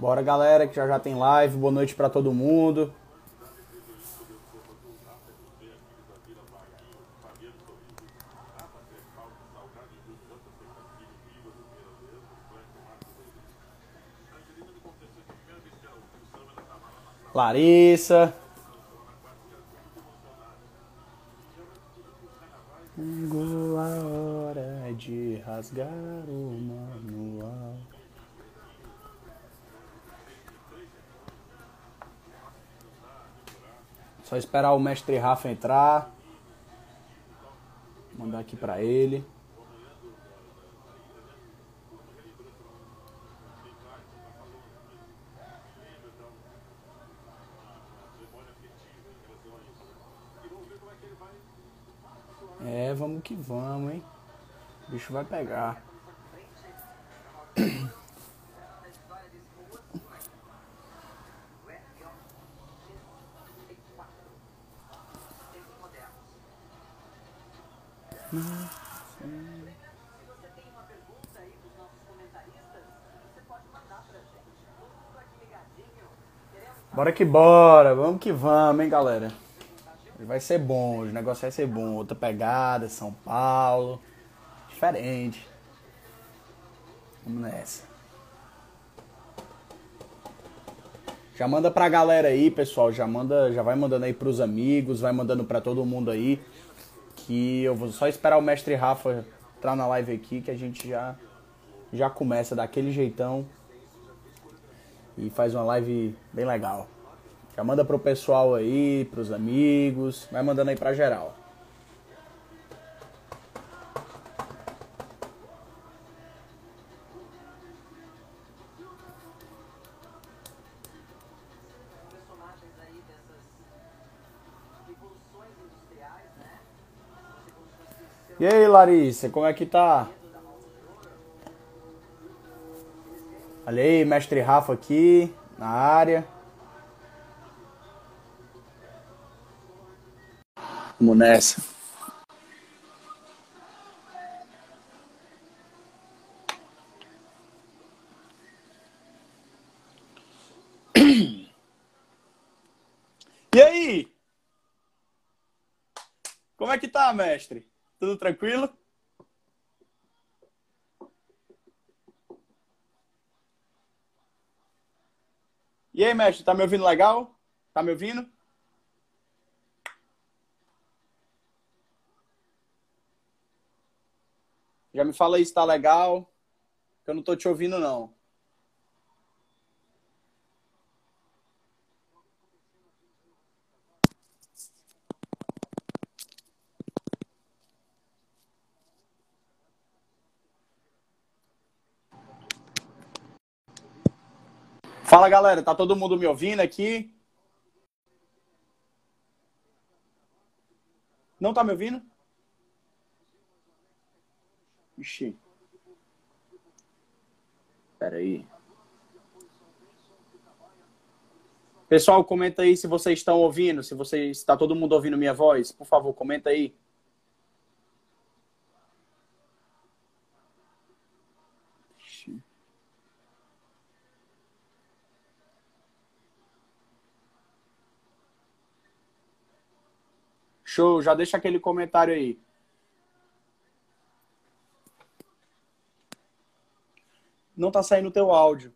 Bora, galera, que já já tem live. Boa noite para todo mundo. Larissa. Chegou a hora de rasgar o manual. Só esperar o mestre Rafa entrar. Mandar aqui para ele. É, vamos que vamos, hein? O bicho vai pegar. Bora que bora, vamos que vamos, hein, galera. Vai ser bom, o negócio vai ser bom. Outra pegada, São Paulo. Diferente. Vamos nessa. Já manda pra galera aí, pessoal. Já manda, já vai mandando aí pros amigos, vai mandando pra todo mundo aí. Que eu vou só esperar o mestre Rafa entrar na live aqui que a gente já já começa daquele jeitão e faz uma live bem legal. Já manda pro pessoal aí, pros amigos, vai mandando aí pra geral. E aí, Larissa, como é que tá? Olha aí, mestre Rafa aqui na área. Vamos nessa. E aí? Como é que tá, mestre? Tudo tranquilo? E aí, mestre, tá me ouvindo legal? Tá me ouvindo? Já me fala aí se tá legal, que eu não tô te ouvindo não. Fala galera, tá todo mundo me ouvindo aqui? Não tá me ouvindo? Ixi. Pera aí. Pessoal, comenta aí se vocês estão ouvindo, se vocês está todo mundo ouvindo minha voz, por favor, comenta aí. Show, já deixa aquele comentário aí. Não tá saindo o teu áudio.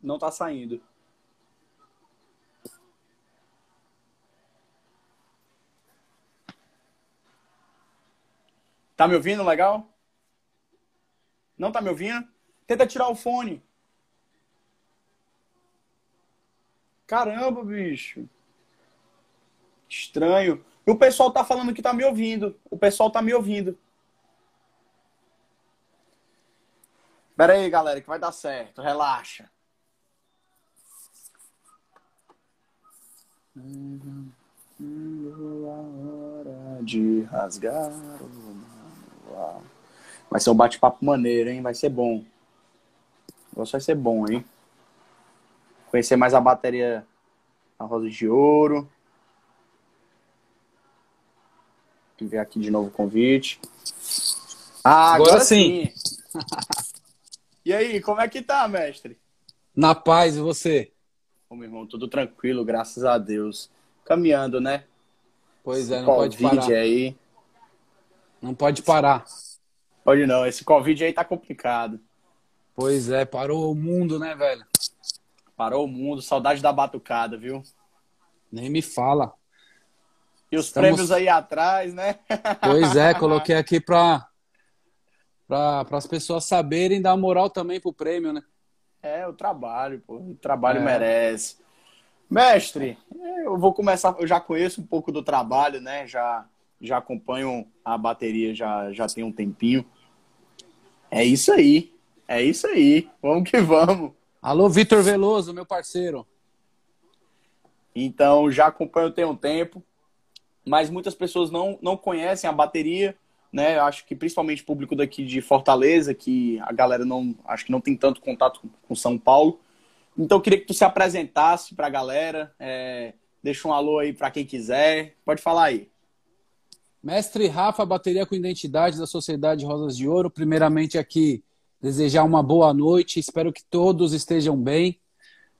Não tá saindo. Tá me ouvindo legal? Não tá me ouvindo? Tenta tirar o fone. Caramba, bicho. Estranho. E o pessoal tá falando que tá me ouvindo. O pessoal tá me ouvindo. Pera aí, galera, que vai dar certo. Relaxa. Hora de rasgar o manual. Vai ser um bate-papo maneiro, hein? Vai ser bom. O negócio vai ser bom, hein? Conhecer mais a bateria a Rosa de Ouro. enviar aqui de novo o convite. Ah, agora, agora sim. sim. e aí, como é que tá, mestre? Na paz, e você? Ô, meu irmão, tudo tranquilo, graças a Deus. Caminhando, né? Pois é, não pode parar. aí. Não pode parar. Pode não, esse Covid aí tá complicado. Pois é, parou o mundo, né, velho? Parou o mundo, saudade da batucada, viu? Nem me fala. E os Estamos... prêmios aí atrás, né? Pois é, coloquei aqui pra, pra, as pessoas saberem dar moral também pro prêmio, né? É, o trabalho, pô. O trabalho é. merece. Mestre, eu vou começar, eu já conheço um pouco do trabalho, né? Já, já acompanho a bateria já, já tem um tempinho. É isso aí. É isso aí. Vamos que vamos. Alô, Vitor Veloso, meu parceiro. Então, já acompanho tem um tempo, mas muitas pessoas não, não conhecem a bateria, né? Eu acho que principalmente o público daqui de Fortaleza, que a galera não, acho que não tem tanto contato com São Paulo. Então, eu queria que tu se apresentasse para a galera, é, deixa um alô aí para quem quiser. Pode falar aí. Mestre Rafa, bateria com identidade da Sociedade Rosas de Ouro. Primeiramente aqui, desejar uma boa noite, espero que todos estejam bem,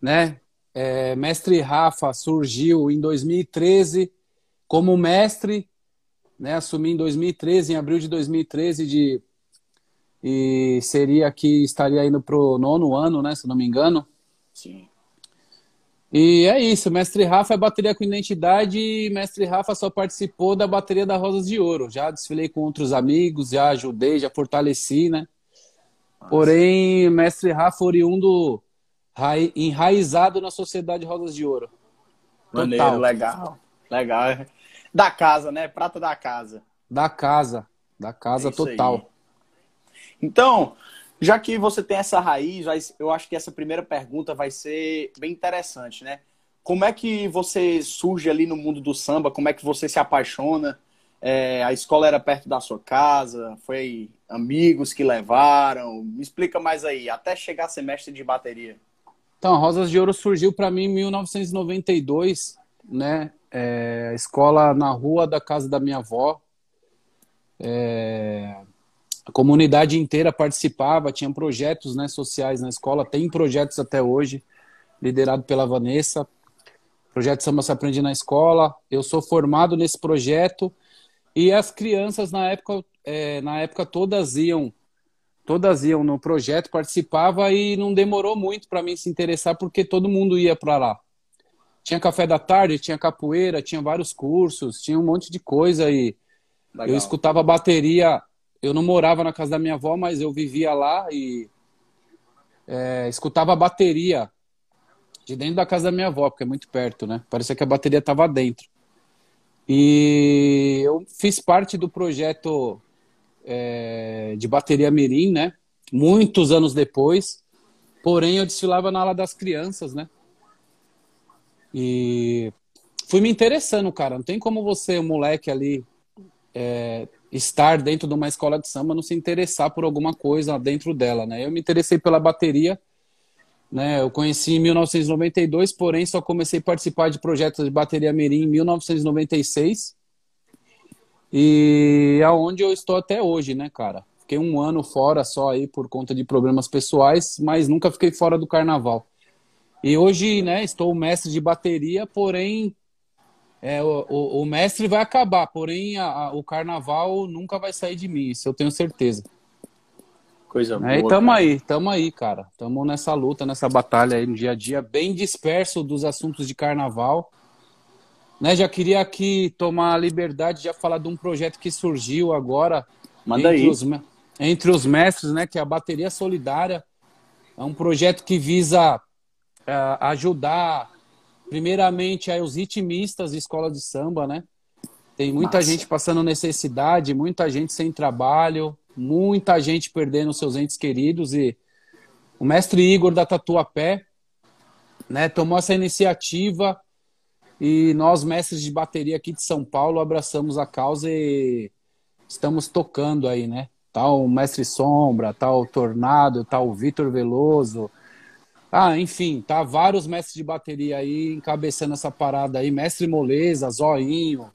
né? É, mestre Rafa surgiu em 2013 como mestre, né? Assumi em 2013, em abril de 2013, de e seria aqui estaria indo pro nono ano, né? Se não me engano. Sim. E é isso, Mestre Rafa é bateria com identidade e Mestre Rafa só participou da bateria da Rosas de Ouro. Já desfilei com outros amigos, já ajudei, já fortaleci, né? Porém, mestre Rafa oriundo enraizado na sociedade Rodas de Ouro. Maneiro, Total. legal. Legal. Da casa, né? Prata da casa. Da casa. Da casa é total. Aí. Então, já que você tem essa raiz, eu acho que essa primeira pergunta vai ser bem interessante, né? Como é que você surge ali no mundo do samba? Como é que você se apaixona? É, a escola era perto da sua casa? Foi amigos que levaram? Me explica mais aí, até chegar semestre de bateria. Então, Rosas de Ouro surgiu para mim em 1992, né? É, escola na rua da casa da minha avó. É, a comunidade inteira participava, tinha projetos né, sociais na escola, tem projetos até hoje, liderado pela Vanessa. Projeto Samba se aprende na escola. Eu sou formado nesse projeto e as crianças na época, é, na época todas iam, todas iam no projeto, participava e não demorou muito para mim se interessar porque todo mundo ia para lá. Tinha café da tarde, tinha capoeira, tinha vários cursos, tinha um monte de coisa e Legal. eu escutava bateria. Eu não morava na casa da minha avó, mas eu vivia lá e é, escutava bateria de dentro da casa da minha avó, porque é muito perto, né? Parecia que a bateria estava dentro. E eu fiz parte do projeto é, de bateria Mirim, né? Muitos anos depois. Porém, eu desfilava na ala das crianças, né? E fui me interessando, cara. Não tem como você, moleque ali, é, estar dentro de uma escola de samba, não se interessar por alguma coisa dentro dela, né? Eu me interessei pela bateria né? Eu conheci em 1992, porém só comecei a participar de projetos de bateria mirim em 1996. E aonde eu estou até hoje, né, cara? Fiquei um ano fora só aí por conta de problemas pessoais, mas nunca fiquei fora do carnaval. E hoje, né, estou mestre de bateria, porém é, o, o, o mestre vai acabar, porém a, a, o carnaval nunca vai sair de mim, isso eu tenho certeza. Coisa boa. É, e tamo cara. aí, tamo aí, cara. Tamo nessa luta, nessa batalha aí no dia a dia, bem disperso dos assuntos de carnaval. Né, já queria aqui tomar a liberdade de falar de um projeto que surgiu agora Manda entre, aí. Os, entre os mestres, né, que é a Bateria Solidária. É um projeto que visa uh, ajudar, primeiramente, aí, os ritmistas de escola de samba, né? Tem muita Massa. gente passando necessidade, muita gente sem trabalho, muita gente perdendo seus entes queridos e o mestre Igor da Tatuapé né, tomou essa iniciativa e nós, mestres de bateria aqui de São Paulo, abraçamos a causa e estamos tocando aí, né? Tá o Mestre Sombra, tá o Tornado, tá o Vitor Veloso. Ah, enfim, tá vários mestres de bateria aí encabeçando essa parada aí. Mestre Moleza, Zoinho,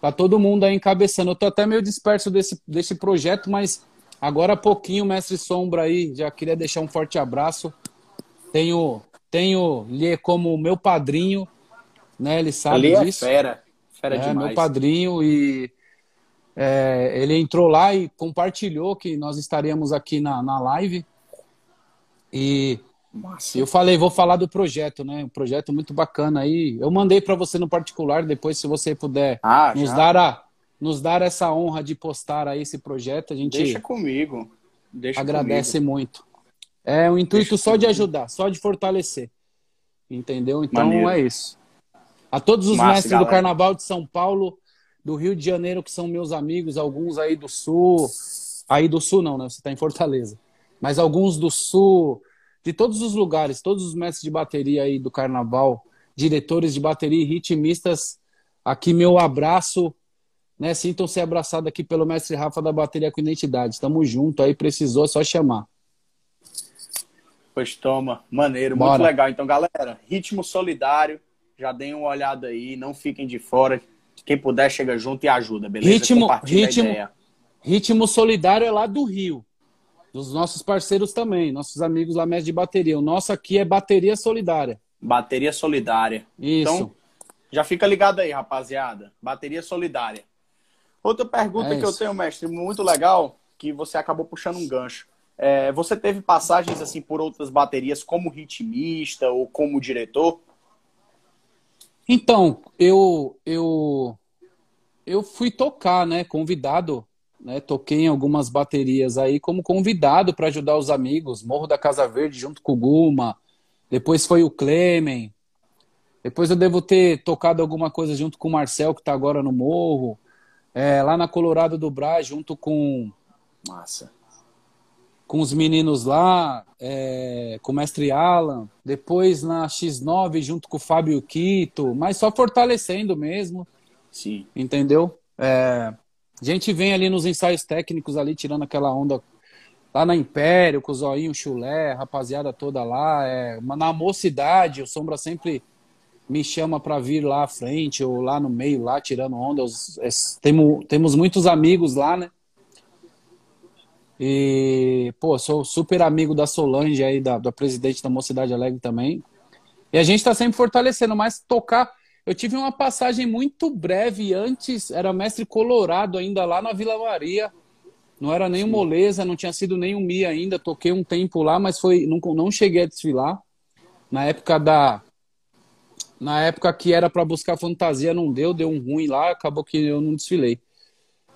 Tá todo mundo aí encabeçando. Eu tô até meio disperso desse, desse projeto, mas agora há pouquinho, mestre Sombra aí, já queria deixar um forte abraço. Tenho, tenho Lê como meu padrinho, né? Ele sabe Ali disso. é fera, fera é, demais. meu padrinho e é, ele entrou lá e compartilhou que nós estaríamos aqui na, na live. E Massa. eu falei, vou falar do projeto, né? Um projeto muito bacana aí. Eu mandei para você no particular, depois se você puder Ah, nos já. dar a nos dar essa honra de postar aí esse projeto, a gente Deixa comigo. Deixa agradece comigo. muito. É um intuito Deixa só de comigo. ajudar, só de fortalecer. Entendeu? Então Maneiro. é isso. A todos os Massa, mestres galera. do Carnaval de São Paulo, do Rio de Janeiro, que são meus amigos, alguns aí do Sul. Aí do Sul não, né? Você está em Fortaleza. Mas alguns do Sul, de todos os lugares, todos os mestres de bateria aí do Carnaval, diretores de bateria e ritmistas, aqui meu abraço, né? Sintam-se abraçados aqui pelo mestre Rafa da Bateria com Identidade. Estamos junto aí, precisou, é só chamar. Pois toma, maneiro, Bora. muito legal. Então, galera, ritmo solidário, já deem uma olhada aí, não fiquem de fora. Quem puder, chega junto e ajuda, beleza? Ritmo- ritmo-. Ritmo Solidário é lá do Rio. Dos nossos parceiros também, nossos amigos lá mestre de bateria. O nosso aqui é Bateria Solidária. Bateria solidária. Isso. Então, já fica ligado aí, rapaziada. Bateria solidária. Outra pergunta É que eu tenho, mestre, muito legal, que você acabou puxando um gancho. É, você teve passagens assim por outras baterias como ritmista ou como diretor? Então, eu eu eu fui tocar, né, convidado, né, toquei em algumas baterias aí como convidado para ajudar os amigos, Morro da Casa Verde junto com o Guma. Depois foi o Clemen. Depois eu devo ter tocado alguma coisa junto com o Marcel que está agora no Morro. É, lá na Colorado do Brás junto com Massa. com os meninos lá, é, com o mestre Alan, depois na X9 junto com o Fábio Quito, mas só fortalecendo mesmo, Sim. entendeu? É, a gente vem ali nos ensaios técnicos ali, tirando aquela onda lá na Império, com o Zoinho, o Chulé, rapaziada toda lá, é, na mocidade, o Sombra sempre me chama para vir lá à frente ou lá no meio, lá tirando onda. Os- es- temos, temos muitos amigos lá, né? E, pô, sou super amigo da Solange aí, da, da presidente da Mocidade Alegre também. E a gente tá sempre fortalecendo, mas tocar. Eu tive uma passagem muito breve antes, era mestre colorado ainda lá na Vila Maria. Não era nem o Moleza, não tinha sido nem o Mi ainda. Toquei um tempo lá, mas foi não, não cheguei a desfilar. Na época da. Na época que era para buscar fantasia, não deu, deu um ruim lá, acabou que eu não desfilei.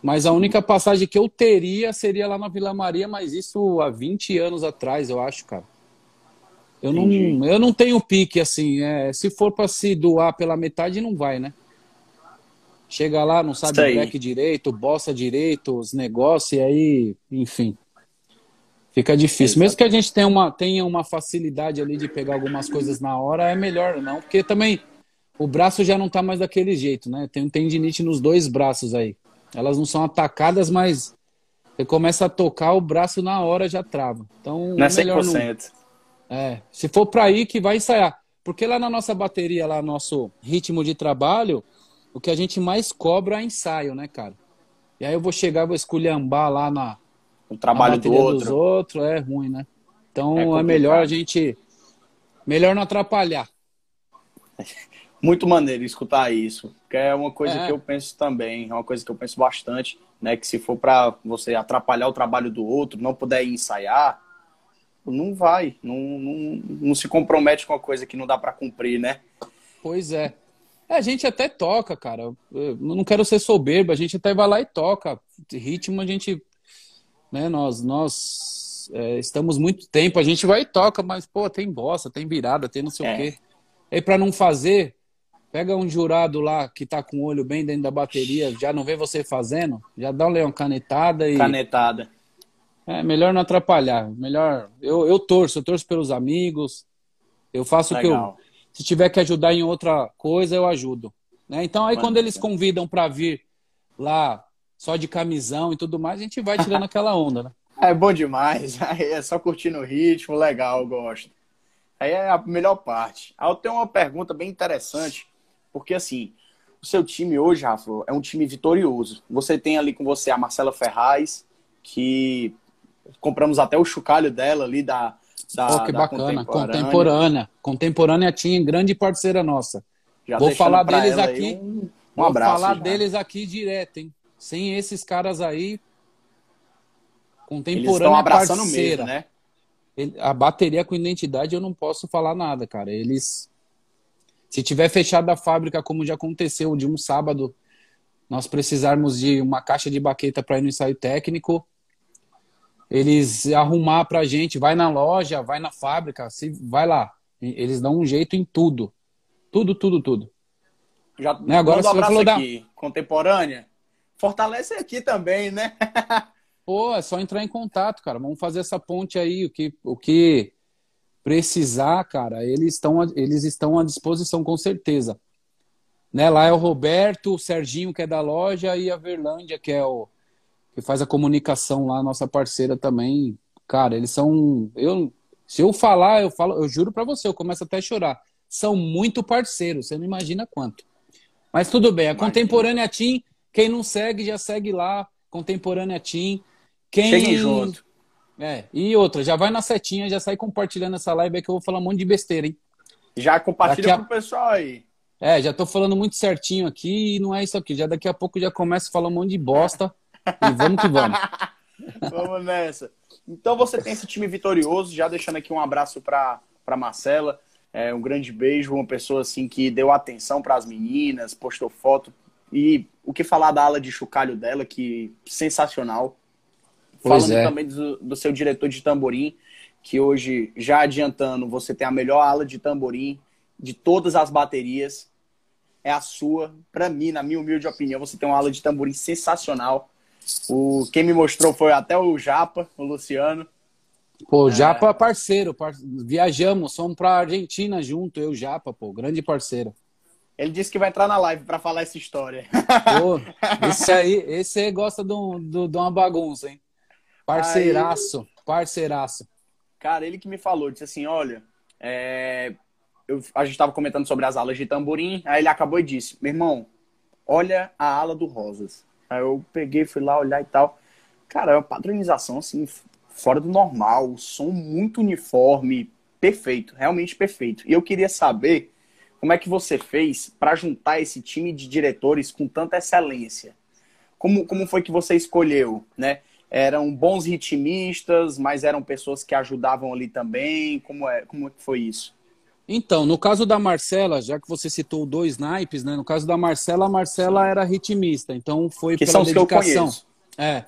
Mas a única passagem que eu teria seria lá na Vila Maria, mas isso há 20 anos atrás, eu acho, cara. Eu não, Entendi. eu não tenho pique assim. é, se for para se doar pela metade, não vai, né? Chega lá, não sabe aí. break direito, bossa direito, os negócios, e aí, enfim. Fica difícil. Mesmo que a gente tenha uma, tenha uma facilidade ali de pegar algumas coisas na hora, é melhor não, porque também o braço já não tá mais daquele jeito, né? Tem um tendinite nos dois braços aí. Elas não são atacadas, mas você começa a tocar, o braço na hora já trava. Então, Não é é melhor não, 100%. É, se for para ir que vai ensaiar. Porque lá na nossa bateria, lá nosso ritmo de trabalho, o que a gente mais cobra é ensaio, né, cara? E aí eu vou chegar, vou esculhambar lá na, O na trabalho do bateria dos outro. outros, é ruim, né? Então É é, melhor a gente. Melhor não atrapalhar. Muito maneiro escutar isso, que é uma coisa É. que eu penso também, é uma coisa que eu penso bastante, né? Que se for para você atrapalhar o trabalho do outro, não puder ir ensaiar, não vai, não, não, não se compromete com a coisa que não dá para cumprir, né? Pois é. É, A gente até toca, cara. Eu não quero ser soberbo, a gente até vai lá e toca. Ritmo a gente, né? Nós, nós é, estamos muito tempo, a gente vai e toca, mas pô, tem bossa, tem virada, tem não sei É. o quê. E para não fazer, pega um jurado lá que tá com o olho bem dentro da bateria, já não vê você fazendo, já dá uma canetada e Canetada. É melhor não atrapalhar. Melhor, eu, eu torço, eu torço pelos amigos. Eu faço o que eu Legal. se tiver que ajudar em outra coisa, eu ajudo. Né? Então, aí Mano, quando eles convidam para vir lá só de camisão e tudo mais, a gente vai tirando aquela onda, né? É bom demais. Aí é só curtindo o ritmo, legal, eu gosto. Aí é a melhor parte. Aí eu tenho uma pergunta bem interessante, porque assim, o seu time hoje, Rafa, é um time vitorioso. Você tem ali com você a Marcela Ferraz, que compramos até o chocalho dela ali da, da, oh, que da bacana, contemporânea. contemporânea. Contemporânea tinha grande parceira nossa. Já Vou falar deles aqui. Um, um abraço. Vou falar já. deles aqui direto, hein? Sem esses caras aí, contemporânea Eles abraçando parceira. mesmo, né? a bateria com identidade eu não posso falar nada, cara. Eles se tiver fechado a fábrica, como já aconteceu de um sábado, nós precisarmos de uma caixa de baqueta para ir no ensaio técnico, eles arrumar para a gente, vai na loja, vai na fábrica, se vai lá. Eles dão um jeito em tudo. Tudo, tudo, tudo. Já né? Agora você falou aqui, da... contemporânea. Fortalece aqui também, né? Pô, é só entrar em contato, cara. Vamos fazer essa ponte aí. O que, o que precisar, cara, eles estão, eles estão à disposição, com certeza. Né? Lá é o Roberto, o Serginho, que é da loja, e a Verlândia, que é o que faz a comunicação lá, nossa parceira também. Cara, eles são. Eu, se eu falar, eu falo, eu juro para você, eu começo até a chorar. São muito parceiros, você não imagina quanto. Mas tudo bem, a Contemporânea Team, quem não segue, já segue lá, Contemporânea Team. Quem... Cheguem junto. É, e outra, já vai na setinha, já sai compartilhando essa live aí que eu vou falar um monte de besteira, hein? Já compartilha a... pro pessoal aí. É, já tô falando muito certinho aqui e não é isso aqui. Já daqui a pouco já começo a falar um monte de bosta e vamos que vamos. vamos nessa. Então você tem esse time vitorioso, já deixando aqui um abraço para para Marcela, é, um grande beijo, uma pessoa assim que deu atenção para as meninas, postou foto e o que falar da ala de chocalho dela, que sensacional. Pois Falando é. também do, do, seu diretor de tamborim, que hoje, já adiantando, você tem a melhor ala de tamborim de todas as baterias. É a sua. Para mim, na minha humilde opinião, você tem uma ala de tamborim sensacional. O, quem me mostrou foi até o Japa, o Luciano. Pô, é... Japa parceiro, par... viajamos, fomos pra Argentina junto, eu e o Japa, pô, grande parceiro. Ele disse que vai entrar na live para falar essa história. Pô, esse aí, esse aí gosta de, um, de, de uma bagunça, hein? Parceiraço, aí, parceiraço. Cara, ele que me falou, disse assim, olha, é, eu, a gente estava comentando sobre as alas de tamborim, aí ele acabou e disse, meu irmão, olha a ala do Rosas. Aí eu peguei, fui lá olhar e tal. Cara, é uma padronização, assim, fora do normal, o som muito uniforme, perfeito, realmente perfeito. E eu queria saber como é que você fez para juntar esse time de diretores com tanta excelência? Como, como foi que você escolheu, né? Eram bons ritmistas, mas eram pessoas que ajudavam ali também? Como é, como é foi isso? Então, no caso da Marcela, já que você citou dois naipes, né? No caso da Marcela, a Marcela era ritmista, então foi que pela dedicação. É.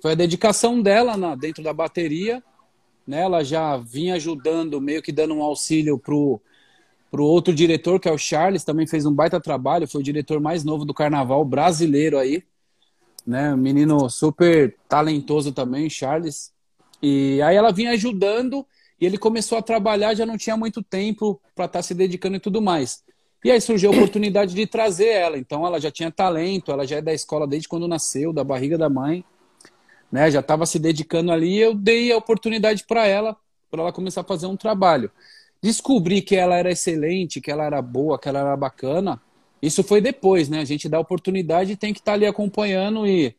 Foi a dedicação dela na, dentro da bateria, né? Ela já vinha ajudando, meio que dando um auxílio pro para o outro diretor, que é o Charles, também fez um baita trabalho, foi o diretor mais novo do carnaval brasileiro aí, né? menino super talentoso também, Charles. E aí ela vinha ajudando e ele começou a trabalhar, já não tinha muito tempo para estar tá se dedicando e tudo mais. E aí surgiu a oportunidade de trazer ela. Então ela já tinha talento, ela já é da escola desde quando nasceu, da barriga da mãe, né? Já estava se dedicando ali. E eu dei a oportunidade para ela, para ela começar a fazer um trabalho descobrir que ela era excelente, que ela era boa, que ela era bacana, isso foi depois, né? A gente dá oportunidade e tem que estar tá ali acompanhando e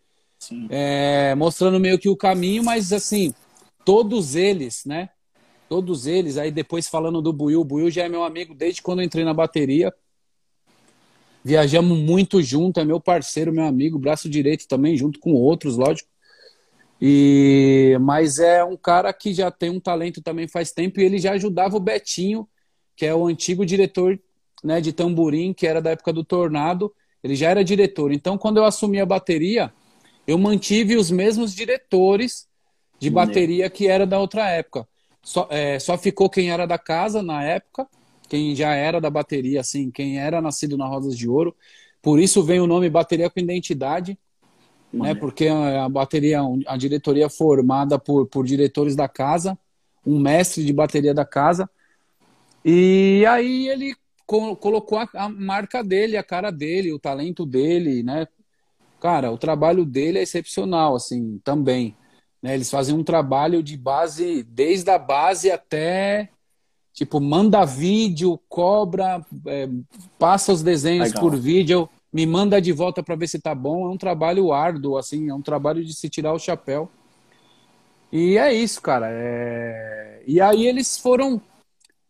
é, mostrando meio que o caminho, mas assim, todos eles, né? Todos eles, aí depois falando do Buiu, o Buiu já é meu amigo desde quando eu entrei na bateria. Viajamos muito junto, é meu parceiro, meu amigo, braço direito também, junto com outros, lógico. E mas é um cara que já tem um talento também faz tempo e ele já ajudava o Betinho, que é o antigo diretor, né, de tamborim, que era da época do Tornado. Ele já era diretor. Então, quando eu assumi a bateria, eu mantive os mesmos diretores de bateria que era da outra época. Só, é, só ficou quem era da casa na época, quem já era da bateria, assim, quem era nascido na Rosas de Ouro. Por isso vem o nome Bateria com Identidade né? Porque a bateria, a diretoria é formada por, por diretores da casa, um mestre de bateria da casa. E aí ele colocou a, a, marca dele, a cara dele, o talento dele, né? Cara, o trabalho dele é excepcional, assim, também. Né? Eles fazem um trabalho de base, desde a base até, tipo, manda vídeo, cobra, é, passa os desenhos Legal. por vídeo. me manda de volta para ver se tá bom. É um trabalho árduo, assim, é um trabalho de se tirar o chapéu. E é isso, cara. É... E aí eles foram.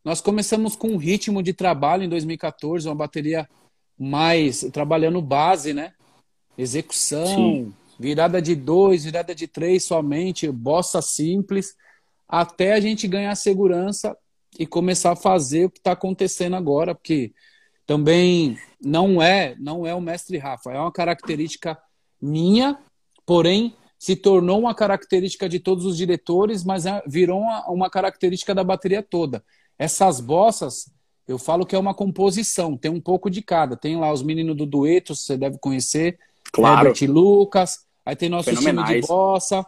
Nós começamos com um ritmo de trabalho em 2014, uma bateria mais trabalhando base, né? Execução, Sim. Virada de dois, virada de três somente, bossa simples, até a gente ganhar segurança e começar a fazer o que está acontecendo agora, porque também não é não é o mestre Rafa, é uma característica minha, porém se tornou uma característica de todos os diretores, mas é, virou uma, uma característica da bateria toda. Essas bossas, eu falo que é uma composição, tem um pouco de cada. Tem lá os meninos do dueto, você deve conhecer, claro. Herbert Lucas, aí tem nosso time de bossa,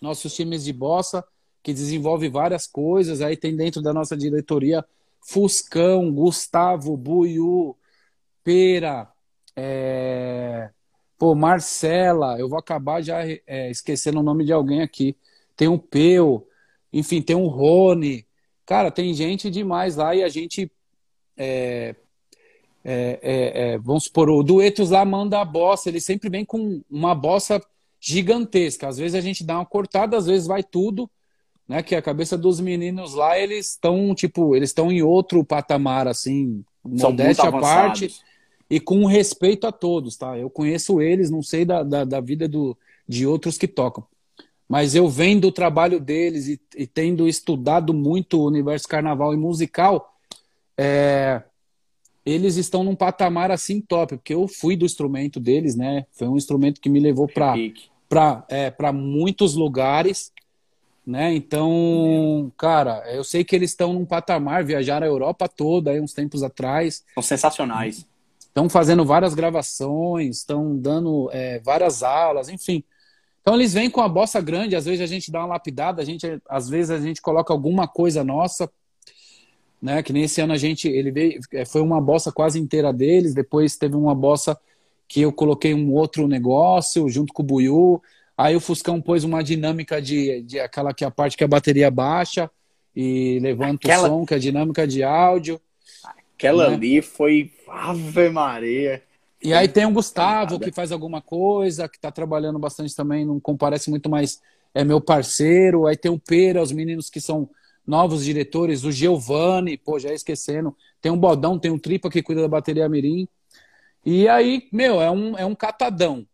nossos times de bossa, que desenvolve várias coisas, aí tem dentro da nossa diretoria Fuscão, Gustavo, Buiu, Pera, é... Pô, Marcela, eu vou acabar já é, esquecendo o nome de alguém aqui. Tem o Peu, enfim, tem o Rony. Cara, tem gente demais lá e a gente. É, é, é, é vamos supor, o Duetos lá manda a bossa, ele sempre vem com uma bossa gigantesca. Às vezes a gente dá uma cortada, às vezes vai tudo, né? Que a cabeça dos meninos lá, eles estão, tipo, eles estão em outro patamar, assim, modéstia à parte e com respeito a todos, tá? Eu conheço eles, não sei da, da, da vida do, de outros que tocam. Mas eu vendo o trabalho deles e, e tendo estudado muito o universo carnaval e musical, é, eles estão num patamar assim top, porque eu fui do instrumento deles, né? Foi um instrumento que me levou para é, muitos lugares, né? Então, cara, eu sei que eles estão num patamar, viajaram a Europa toda aí uns tempos atrás. São sensacionais estão fazendo várias gravações, estão dando é, várias aulas, enfim. Então eles vêm com a bossa grande, às vezes a gente dá uma lapidada, a gente, às vezes a gente coloca alguma coisa nossa, né? Que nem esse ano a gente, ele veio, é, foi uma bossa quase inteira deles, depois teve uma bossa que eu coloquei um outro negócio junto com o Buiu, aí o Fuscão pôs uma dinâmica de, de aquela que é a parte que a bateria baixa e levanta aquela... o som, que é a dinâmica de áudio. Aquela né? ali foi Ave Maria. E aí tem o Gustavo, que faz alguma coisa, que está trabalhando bastante também, não comparece muito, mas é meu parceiro. Aí tem o Pera, os meninos que são novos diretores, o Giovanni, pô, já esquecendo. Tem um Bodão, tem um Tripa que cuida da bateria Mirim. E aí, meu, é um, é um catadão.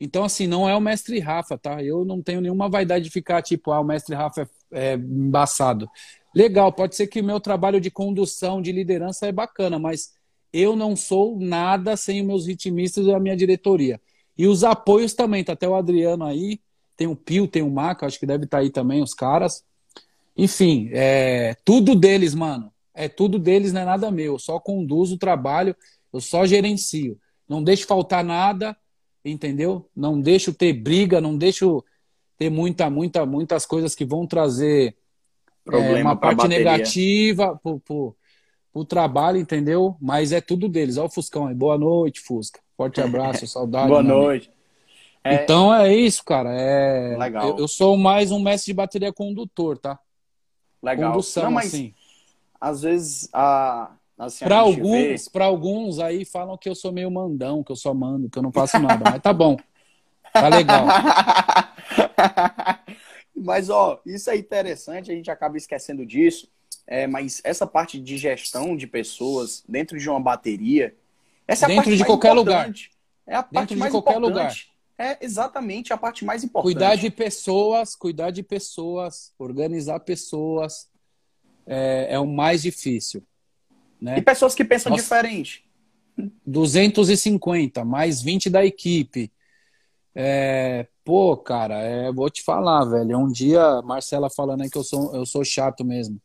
Então, assim, não é o mestre Rafa, tá? Eu não tenho nenhuma vaidade de ficar tipo, ah, o mestre Rafa é, é embaçado. Legal, pode ser que o meu trabalho de condução, de liderança é bacana, mas eu não sou nada sem os meus ritmistas e a minha diretoria. E os apoios também, tá até o Adriano aí, tem o Pio, tem o Maca, acho que deve estar tá aí também os caras. Enfim, é tudo deles, mano. É tudo deles, não é nada meu. Eu só conduzo o trabalho, eu só gerencio. Não deixo faltar nada, entendeu? Não deixo ter briga, não deixo ter muita, muita, muitas coisas que vão trazer é, uma parte negativa pro, pro, pro, trabalho, entendeu? Mas é tudo deles. Olha o Fuscão aí. Boa noite, Fusca. Forte abraço, saudade. Boa noite. É... Então é isso, cara. É... Legal. Eu, eu, sou mais um mestre de bateria condutor, tá? Legal. Condução, Não, mas assim. Às vezes a. Assim, para alguns, vê... para alguns aí falam que eu sou meio mandão, que eu só mando, que eu não faço nada, mas tá bom. Tá legal. Mas, ó, isso é interessante, a gente acaba esquecendo disso. É, mas essa parte de gestão de pessoas dentro de uma bateria, essa é a dentro parte de qualquer lugar. É a parte dentro mais de qualquer importante. lugar. É exatamente a parte mais importante. Cuidar de pessoas, cuidar de pessoas, organizar pessoas é, é o mais difícil. Né? E pessoas que pensam Nossa, diferente. 250, mais 20 da equipe. É, pô, cara, é, vou te falar, velho. Um dia, Marcela falando aí que eu sou, eu sou chato mesmo.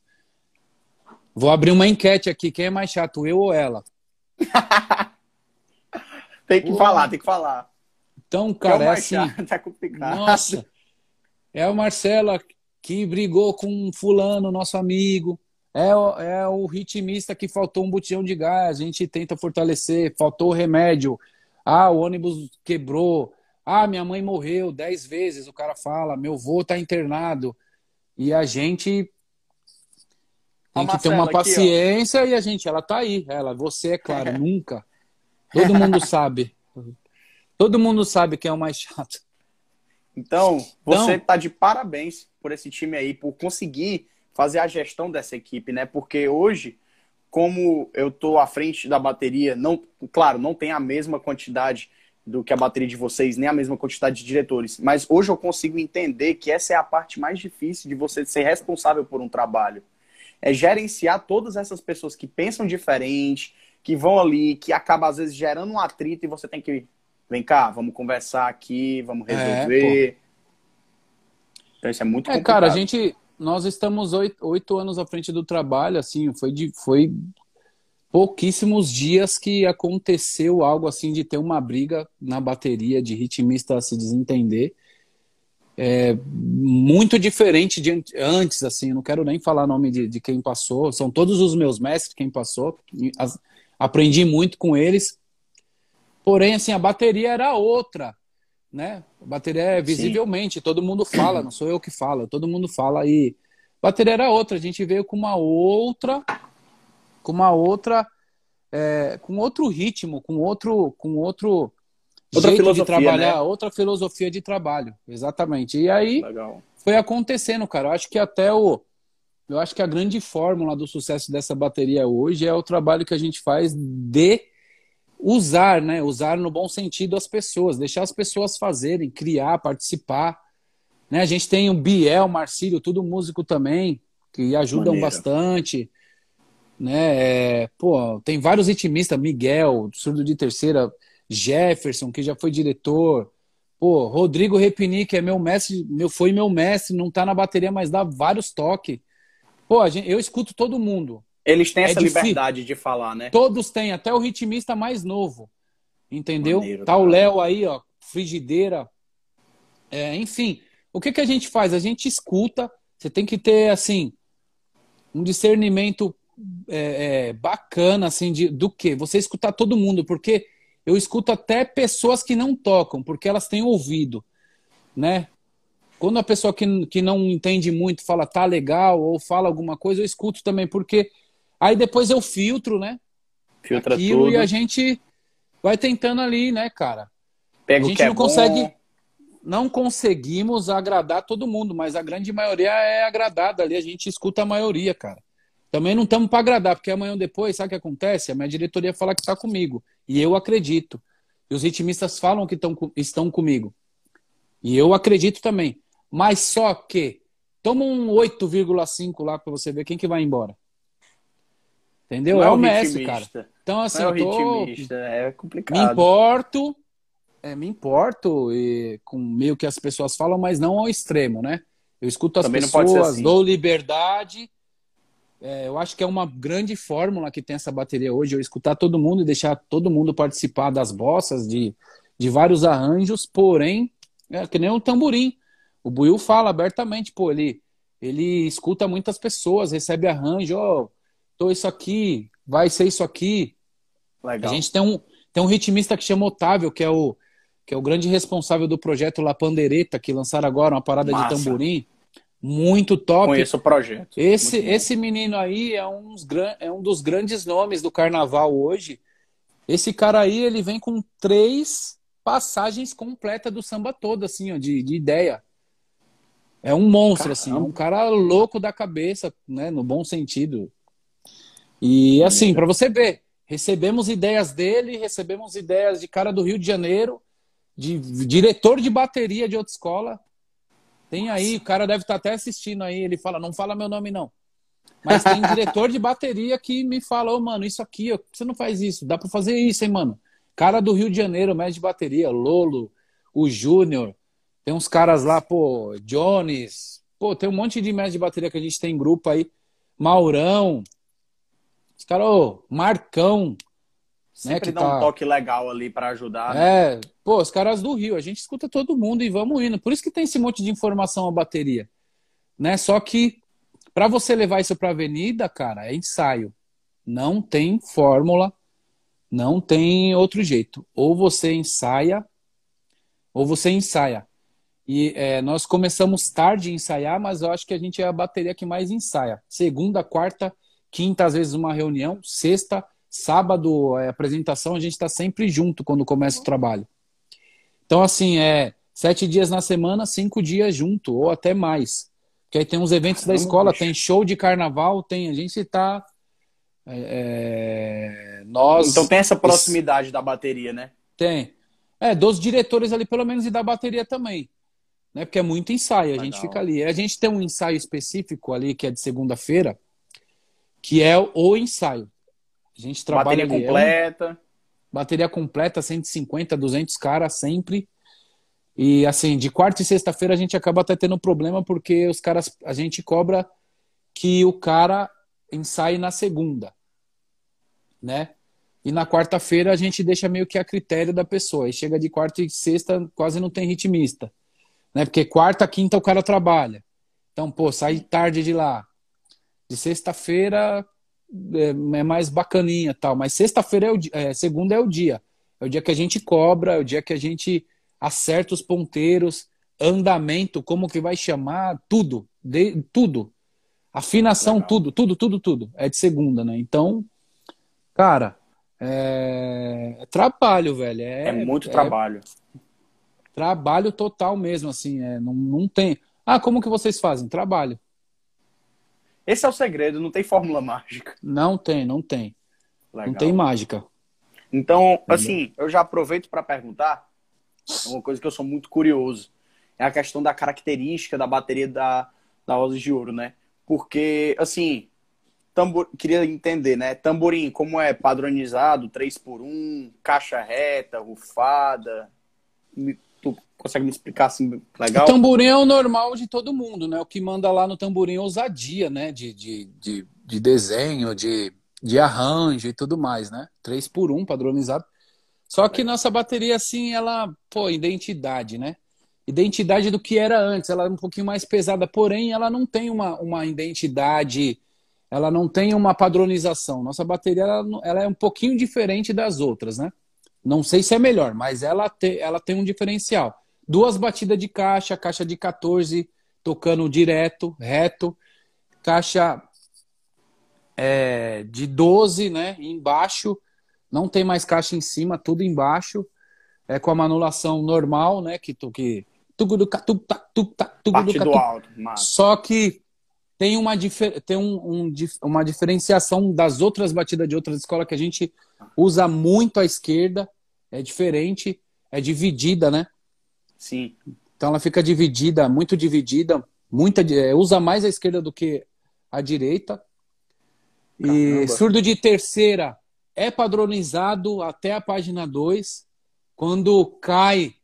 Vou abrir uma enquete aqui. Quem é mais chato, eu ou ela? tem que pô. falar, tem que falar. Então, cara, é, é assim. tá complicado. Nossa, é a Marcela que brigou com fulano, nosso amigo. É o, é o ritmista que faltou um botijão de gás. A gente tenta fortalecer. Faltou remédio. Ah, o ônibus quebrou ah, minha mãe morreu dez vezes, o cara fala, meu avô está internado. E a gente tem a que ter uma paciência aqui, e a gente, ela tá aí. Ela, você, é claro, nunca. Todo mundo sabe. Todo mundo sabe quem é o mais chato. Então, você então, tá de parabéns por esse time aí, por conseguir fazer a gestão dessa equipe, né? Porque hoje, como eu tô à frente da bateria, não, claro, não tem a mesma quantidade do que a bateria de vocês, nem a mesma quantidade de diretores, mas hoje eu consigo entender que essa é a parte mais difícil de você ser responsável por um trabalho. É gerenciar todas essas pessoas que pensam diferente, que vão ali, que acaba às vezes gerando um atrito e você tem que vem cá, vamos conversar aqui, vamos é, resolver. É, então isso é muito é, complicado. Cara, a gente, nós estamos oito, oito anos à frente do trabalho, assim, foi de, foi pouquíssimos dias que aconteceu algo assim de ter uma briga na bateria, de ritmista se desentender. É muito diferente de antes, assim, não quero nem falar nome de, de quem passou, são todos os meus mestres quem passou, aprendi muito com eles, porém, assim, a bateria era outra, né? A bateria é visivelmente, Sim. todo mundo fala, não sou eu que falo, todo mundo fala e bateria era outra, a gente veio com uma outra com uma outra, é, com outro ritmo, com outro, com outro outra jeito de trabalhar, né? outra filosofia de trabalho, exatamente. E aí Legal. foi acontecendo, cara. Eu acho que até o, eu acho que a grande fórmula do sucesso dessa bateria hoje é o trabalho que a gente faz de usar, né? Usar no bom sentido as pessoas, deixar as pessoas fazerem, criar, participar. Né? A gente tem o Biel, Marcílio, tudo músico também, que ajudam Maneiro. bastante né? É, pô, tem vários ritmistas, Miguel, surdo de terceira, Jefferson, que já foi diretor. Pô, Rodrigo Repini, que é meu mestre, meu, foi meu mestre, não tá na bateria, mas dá vários toques. Pô, gente, eu escuto todo mundo. Eles têm é essa liberdade de falar, né? Todos têm, até o ritmista mais novo. Entendeu? Maneiro, tá cara. o Léo aí, ó, frigideira. É, enfim, o que, que a gente faz? A gente escuta, você tem que ter, assim, um discernimento é, é, bacana, assim, de, do que? Você escutar todo mundo, porque eu escuto até pessoas que não tocam, porque elas têm ouvido, né? Quando a pessoa que, que não entende muito fala tá legal ou fala alguma coisa, eu escuto também, porque aí depois eu filtro, né? Filtra Aquilo tudo. e a gente vai tentando ali, né, cara? Pega a gente não é consegue. Bom. Não conseguimos agradar todo mundo, mas a grande maioria é agradada ali. A gente escuta a maioria, cara. Também não estamos para agradar, porque amanhã ou depois, sabe o que acontece? A minha diretoria fala que está comigo. E eu acredito. E os ritmistas falam que tão, estão comigo. E eu acredito também. Mas só que toma um 8,5 lá para você ver quem que vai embora. Entendeu? Não é, é o Messi, cara. Então, assim, não é, o ritmista, é complicado. Me importo, é, me importo e, com meio que as pessoas falam, mas não ao extremo, né? Eu escuto as Também pessoas, assim. dou liberdade é, eu acho que é uma grande fórmula que tem essa bateria hoje, eu escutar todo mundo e deixar todo mundo participar das bossas, de, de vários arranjos, porém, é que nem o tamborim. O Buiu fala abertamente, pô, ele, ele escuta muitas pessoas, recebe arranjo, ó, oh, tô isso aqui, vai ser isso aqui. Legal. A gente tem um, tem um ritmista que chama Otávio, que é o, que é o grande responsável do projeto La Pandereta, que lançaram agora uma parada Massa. de tamborim muito top. Conheço o projeto. Esse, esse menino aí é, uns, é um dos grandes nomes do carnaval hoje. Esse cara aí, ele vem com três passagens completas do samba todo, assim, ó, de, de ideia. É um monstro, Caramba. assim, é um cara louco da cabeça, né, no bom sentido. E assim, para você ver, recebemos ideias dele, recebemos ideias de cara do Rio de Janeiro, de diretor de bateria de outra escola, tem aí, o cara deve estar tá até assistindo aí, ele fala, não fala meu nome não. Mas tem diretor de bateria que me fala, ô, oh, mano, isso aqui, ó, você não faz isso, dá para fazer isso, hein, mano. Cara do Rio de Janeiro, mestre de bateria, Lolo, o Júnior, tem uns caras lá, pô, Jones, pô, tem um monte de mestre de bateria que a gente tem em grupo aí, Maurão, os caras, ô, Marcão, né, Sempre né, dá tá... um toque legal ali para ajudar. Né? É, pô, os caras do Rio, a gente escuta todo mundo e vamos indo. Por isso que tem esse monte de informação a bateria. Né? Só que para você levar isso para avenida, cara, é ensaio. Não tem fórmula, não tem outro jeito. Ou você ensaia, ou você ensaia. E é, nós começamos tarde a ensaiar, mas eu acho que a gente é a bateria que mais ensaia. Segunda, quarta, quinta, às vezes uma reunião, sexta, sábado, é, apresentação, a gente está sempre junto quando começa o trabalho. Então, assim, é sete dias na semana, cinco dias junto, ou até mais. Porque aí tem uns eventos da escola, tem show de carnaval, tem. A gente está. É, é, nós. Então tem essa proximidade da bateria, né? Tem. É, dos diretores ali, pelo menos, e da bateria também. Né? Porque é muito ensaio, a Legal. gente fica ali. A gente tem um ensaio específico ali, que é de segunda-feira, que é o ensaio. A gente trabalha bateria ali, completa. É um... bateria completa, 150, 200 caras sempre. E assim, de quarta e sexta-feira a gente acaba até tendo problema porque os caras, a gente cobra que o cara ensaie na segunda, né? E na quarta-feira a gente deixa meio que a critério da pessoa. E chega de quarta e sexta, quase não tem ritmista. Né? Porque quarta, quinta o cara trabalha. Então, pô, sai tarde de lá. De sexta-feira é, é, mais bacaninha tal. Mas sexta-feira é o é, segunda é o dia. É o dia que a gente cobra, é o dia que a gente acerta os ponteiros, andamento, como que vai chamar, tudo. De, tudo. Afinação, Legal. tudo, tudo, tudo, tudo. É de segunda, né? Então, cara, é, é trabalho, velho. É, é muito é trabalho. Trabalho total mesmo, assim. É, não, não tem. Ah, como que vocês fazem? Trabalho. Esse é o segredo, não tem fórmula mágica. Não tem, não tem. Legal. Não tem mágica. Então, assim, eu já aproveito para perguntar uma coisa que eu sou muito curioso. É a questão da característica da bateria da, da Rosas de Ouro, né? Porque, assim, tambor... queria entender, né? Tamborim, como é padronizado, 3 por 1 caixa reta, rufada. Consegue me explicar assim legal? O tamborim é o normal de todo mundo, né? O que manda lá no tamborim é ousadia, né? De, de, de, de desenho, de, de arranjo e tudo mais, né? 3 por 1 padronizado. Só que nossa bateria, assim, ela, pô, identidade, né? Identidade do que era antes, ela é um pouquinho mais pesada, porém ela não tem uma, uma identidade ela não tem uma padronização. Nossa bateria ela, ela, é um pouquinho diferente das outras, né? Não sei se é melhor, mas ela, te, ela tem um diferencial. Duas batidas de caixa, caixa de 14 tocando direto, reto, caixa é, de 12, né? Embaixo, não tem mais caixa em cima, tudo embaixo, é com a manulação normal, né? Que tu que Partido alto, Só que tem uma, tem um, um, uma diferenciação das outras batidas de outras escolas que a gente usa muito à esquerda, é diferente, é dividida, né? Sim. Então ela fica dividida, muito dividida, muita, é, usa mais a esquerda do que a direita. Caramba. E surdo de terceira é padronizado até a página 2. Quando cai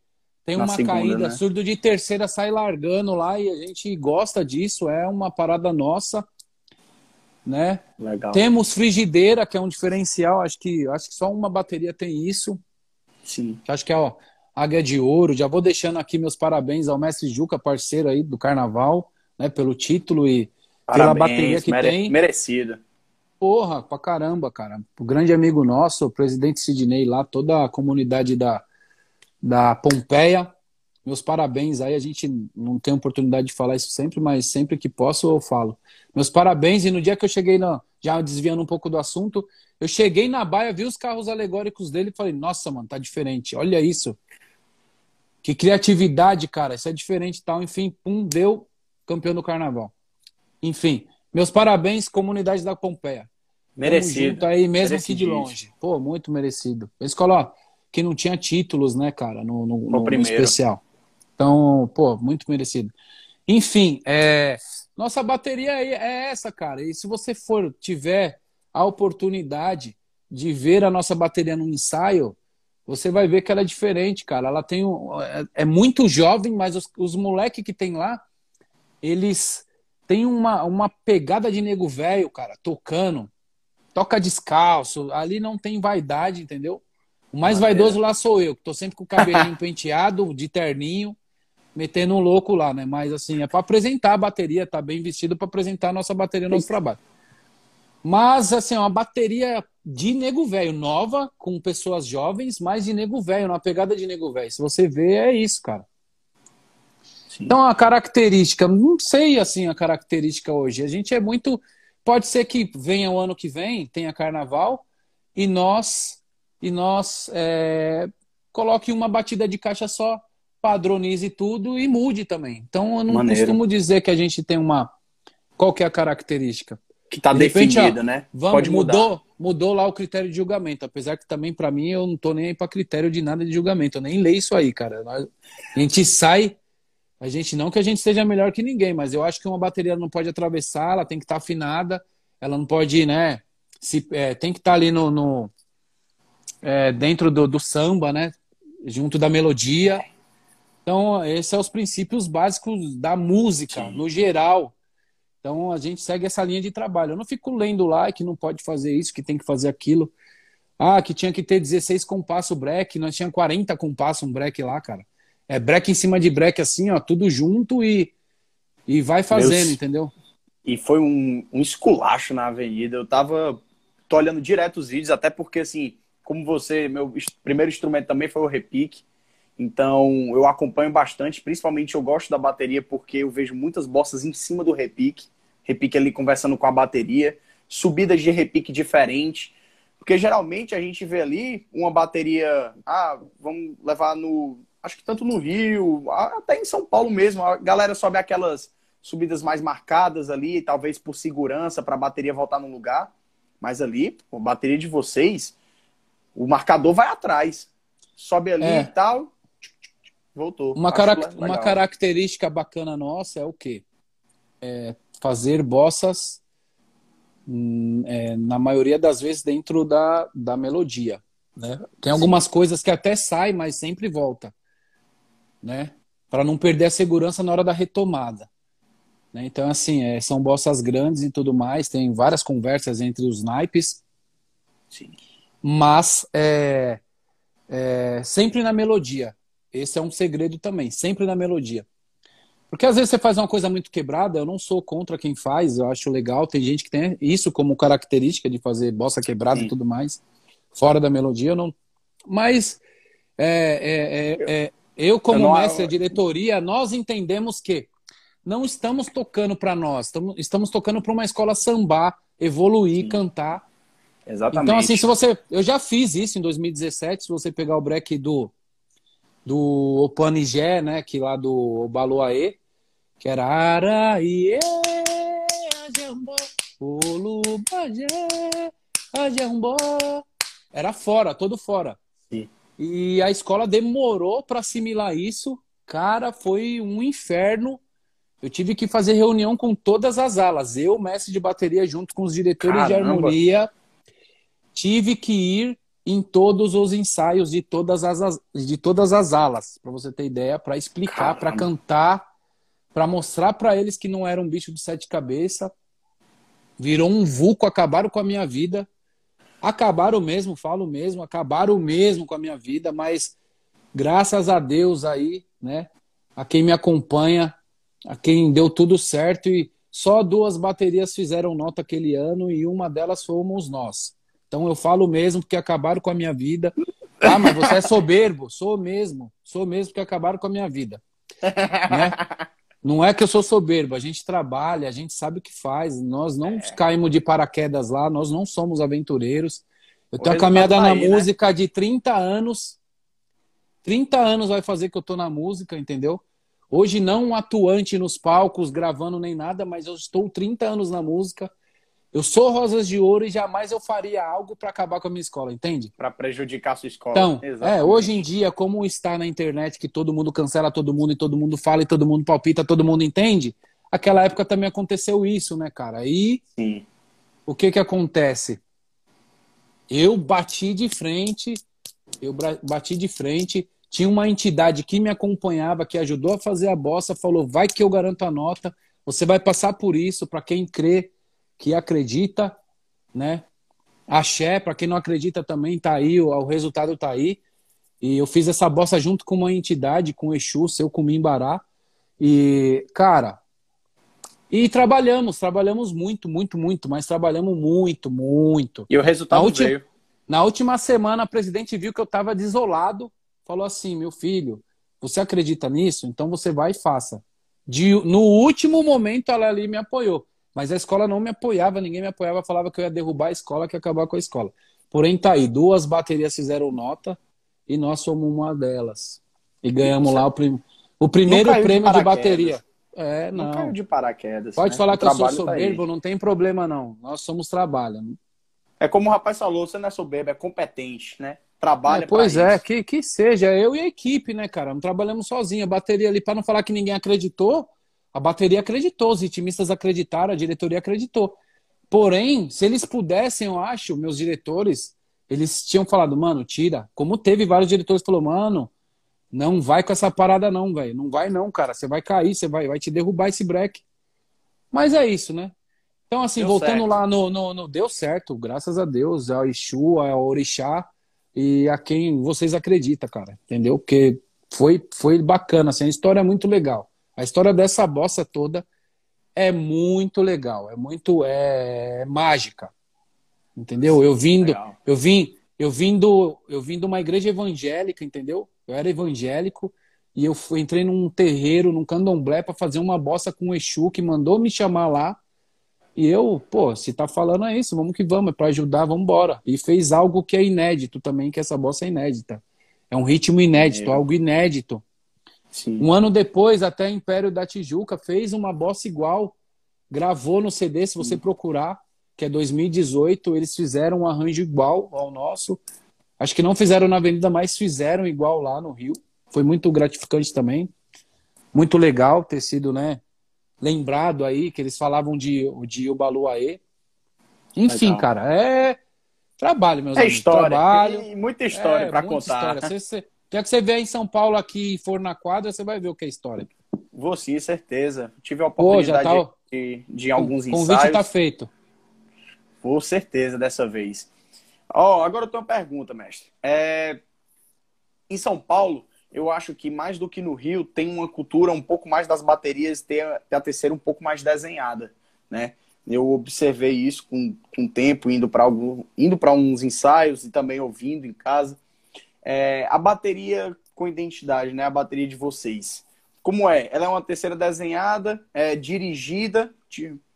tem uma segunda, caída, né? surdo de terceira sai largando lá e a gente gosta disso, é uma parada nossa, né? Legal. Temos frigideira, que é um diferencial, acho que acho que só uma bateria tem isso. Sim. Acho que é ó, Águia de Ouro. Já vou deixando aqui meus parabéns ao mestre Juca, parceiro aí do Carnaval, né, pelo título e parabéns, pela bateria que mere tem. Merecida. Porra, pra caramba, cara. O grande amigo nosso, o presidente Sidney lá, toda a comunidade da da Pompeia. Meus parabéns aí, a gente não tem oportunidade de falar isso sempre, mas sempre que posso eu falo. Meus parabéns, e no dia que eu cheguei, na, já desviando um pouco do assunto, eu cheguei na baia, vi os carros alegóricos dele e falei, nossa, mano, tá diferente, olha isso. Que criatividade, cara, isso é diferente tal. Enfim, pum, deu campeão do carnaval. Enfim, meus parabéns, comunidade da Pompeia. Merecido. aí, mesmo que de longe. Pô, muito merecido. Escola, ó, que não tinha títulos, né, cara, no, no, no, no especial. Então, pô, muito merecido. Enfim, é, nossa bateria é essa, cara. E se você for tiver a oportunidade de ver a nossa bateria no ensaio, você vai ver que ela é diferente, cara. Ela tem um, é, é muito jovem, mas os, os moleques que tem lá, eles têm uma, uma pegada de nego velho, cara, tocando. Toca descalço, ali não tem vaidade, entendeu? O mais vaidoso lá sou eu, que tô sempre com o cabelinho penteado, de terninho, metendo um louco lá, né? Mas assim, é para apresentar a bateria, tá bem vestido para apresentar a nossa bateria no nosso trabalho. Mas assim, é uma bateria de nego velho, nova, com pessoas jovens, mas de nego velho, uma pegada de nego velho. Se você vê, é isso, cara. Sim. Então, a característica, não sei assim a característica hoje. A gente é muito. Pode ser que venha o ano que vem, tenha carnaval, e nós e nós é, coloque uma batida de caixa só, padronize tudo e mude também. Então eu não Maneiro. costumo dizer que a gente tem uma qual que é a característica que está de definida, né? Vamos, Pode mudar. mudou, mudou lá o critério de julgamento, apesar que também para mim eu não tô nem aí para critério de nada de julgamento, eu nem leio isso aí, cara. A gente sai a gente não que a gente seja melhor que ninguém, mas eu acho que uma bateria não pode atravessar, ela tem que estar tá afinada, ela não pode, né? Se, é, tem que estar tá ali no, no é, dentro do, do, samba, né? Junto da melodia. Então, esses são os princípios básicos da música, Sim. no geral. Então, a gente segue essa linha de trabalho. Eu não fico lendo lá que não pode fazer isso, que tem que fazer aquilo. Ah, que tinha que ter 16 compassos break, nós tinha 40 compassos um break lá, cara é break em cima de break, assim, ó, tudo junto e, e vai fazendo, entendeu? E foi um, um esculacho na avenida. Eu tava. tô olhando direto os vídeos, até porque, assim, como você, meu primeiro instrumento também foi o repique. Então, eu acompanho bastante, principalmente eu gosto da bateria porque eu vejo muitas bossas em cima do repique. Repique ali conversando com a bateria, subidas de repique diferente. Porque geralmente a gente vê ali uma bateria, ah, vamos levar no acho que tanto no Rio, até em São Paulo mesmo, a galera sobe aquelas subidas mais marcadas ali, talvez por segurança, para a bateria voltar no lugar. Mas ali, a bateria de vocês, o marcador vai atrás. Sobe ali é. e tal, voltou. Uma, carac uma característica bacana nossa é o quê? É fazer bossas, hum, é, na maioria das vezes, dentro da, da melodia. Né? Tem algumas Sim. coisas que até sai, mas sempre volta né? Para não perder a segurança na hora da retomada. Né? Então, assim, é, são bossas grandes e tudo mais, tem várias conversas entre os naipes. Sim. Mas é, é, sempre na melodia. Esse é um segredo também, sempre na melodia. Porque às vezes você faz uma coisa muito quebrada, eu não sou contra quem faz, eu acho legal. Tem gente que tem isso como característica de fazer bossa quebrada Sim. e tudo mais, fora da melodia, eu não. Mas é, é, é, é eu, como não... mestre da diretoria, nós entendemos que não estamos tocando para nós, estamos, estamos tocando para uma escola sambar, evoluir, Sim. cantar. Exatamente. Então, assim, se você. Eu já fiz isso em 2017, se você pegar o break do, do Opanigé, né? Que lá do Baloaê, que era Araie, Ajambó, Olubajé, Ajambó. Era fora, todo fora. Sim. E a escola demorou para assimilar isso. Cara, foi um inferno. Eu tive que fazer reunião com todas as alas. Eu, mestre de bateria, junto com os diretores Caramba. de harmonia, tive que ir em todos os ensaios de todas as, de todas as alas, para você ter ideia, para explicar, para cantar, para mostrar para eles que não era um bicho de sete cabeças. Virou um vulco, acabaram com a minha vida. Acabaram mesmo, falo mesmo, acabaram mesmo com a minha vida, mas graças a Deus aí, né? A quem me acompanha, a quem deu tudo certo e só duas baterias fizeram nota aquele ano e uma delas fomos nós. Então eu falo mesmo porque acabaram com a minha vida. Ah, mas você é soberbo? Sou mesmo, sou mesmo porque acabaram com a minha vida. Né? Não é que eu sou soberbo, a gente trabalha, a gente sabe o que faz. Nós não é. caímos de paraquedas lá, nós não somos aventureiros. Eu tenho a caminhada tá na aí, né? música né? de 30 anos. 30 anos vai fazer que eu tô na música, entendeu? Hoje não atuante nos palcos, gravando nem nada, mas eu estou 30 anos na música. Eu sou Rosas de Ouro e jamais eu faria algo para acabar com a minha escola, entende? Para prejudicar a sua escola. Então, é, hoje em dia, como está na internet que todo mundo cancela todo mundo e todo mundo fala e todo mundo palpita, todo mundo entende, aquela época também aconteceu isso, né, cara? E Sim. o que que acontece? Eu bati de frente, eu bati de frente, tinha uma entidade que me acompanhava, que ajudou a fazer a bossa, falou: "Vai que eu garanto a nota, você vai passar por isso, para quem crê, que acredita, né? Axé, para quem não acredita também, tá aí, o, o resultado tá aí. E eu fiz essa bossa junto com uma entidade, com o Exu, seu Cumimbará. E, cara, e trabalhamos, trabalhamos muito, muito, muito, mas trabalhamos muito, muito. E o resultado na veio. Na última semana, a presidente viu que eu estava desolado, falou assim: meu filho, você acredita nisso? Então você vai e faça. De, no último momento, ela ali me apoiou. Mas a escola não me apoiava, ninguém me apoiava, falava que eu ia derrubar a escola, que ia acabar com a escola. Porém, tá aí, duas baterias fizeram nota e nós somos uma delas. E ganhamos lá o, prim... o primeiro prêmio de, de, bateria. É, não. não caiu de paraquedas. Pode né? falar o que eu sou tá soberbo, tá não tem problema não. Nós somos trabalho. É como o rapaz falou, você não é soberbo, é competente, né? Trabalha é, Pois é, que, que seja. Eu e a equipe, né, cara? Não trabalhamos sozinho. A bateria ali, para não falar que ninguém acreditou, a bateria acreditou, os ritmistas acreditaram, a diretoria acreditou. Porém, se eles pudessem, eu acho, meus diretores, eles tinham falado, mano, tira. Como teve vários diretores que falou, mano, não vai com essa parada não, velho. Não vai não, cara. Você vai cair, você vai, vai te derrubar esse break. Mas é isso, né? Então, assim, deu voltando certo. lá no, no, no, Deu certo, graças a Deus, ao Exu, ao Orixá e a quem vocês acreditam, cara. Entendeu? Porque foi, foi bacana, assim, a história é muito legal. A história dessa bossa toda é muito legal, é muito é, mágica. Entendeu? Eu vindo, eu vim, eu vim do, eu vim de uma igreja evangélica, entendeu? Eu era evangélico e eu fui, entrei num terreiro, num candomblé para fazer uma bossa com o Exu que mandou me chamar lá e eu, pô, se tá falando é isso, vamos que vamos, é pra ajudar, vamos embora. E fez algo que é inédito também, que essa bossa é inédita. É um ritmo inédito, algo inédito. Sim. Um ano depois, até Império da Tijuca fez uma bossa igual, gravou no CD, se você Sim. procurar, que é 2018, eles fizeram um arranjo igual ao nosso. Acho que não fizeram na Avenida, mas fizeram igual lá no Rio. Foi muito gratificante também. Muito legal ter sido, né, lembrado aí, que eles falavam de, de Ubaluaê. Enfim, Legal. cara, é trabalho, meus é amigos. História, trabalho. Tem muita história é, para contar. História. Você, quer que você vier em São Paulo aqui e for na quadra, você vai ver o que é história. Vou sim, certeza. Tive a oportunidade Pô, tá... de, de alguns ensaios. O convite está feito. Com certeza, dessa vez. Ó, oh, agora eu tenho uma pergunta, mestre. É... Em São Paulo, eu acho que mais do que no Rio tem uma cultura um pouco mais das baterias ter, ter a terceira um pouco mais desenhada, né? Eu observei isso com, com o tempo, indo para indo para uns ensaios e também ouvindo em casa. É, a bateria com identidade, né? A bateria de vocês. Como é? Ela é uma terceira desenhada, é dirigida,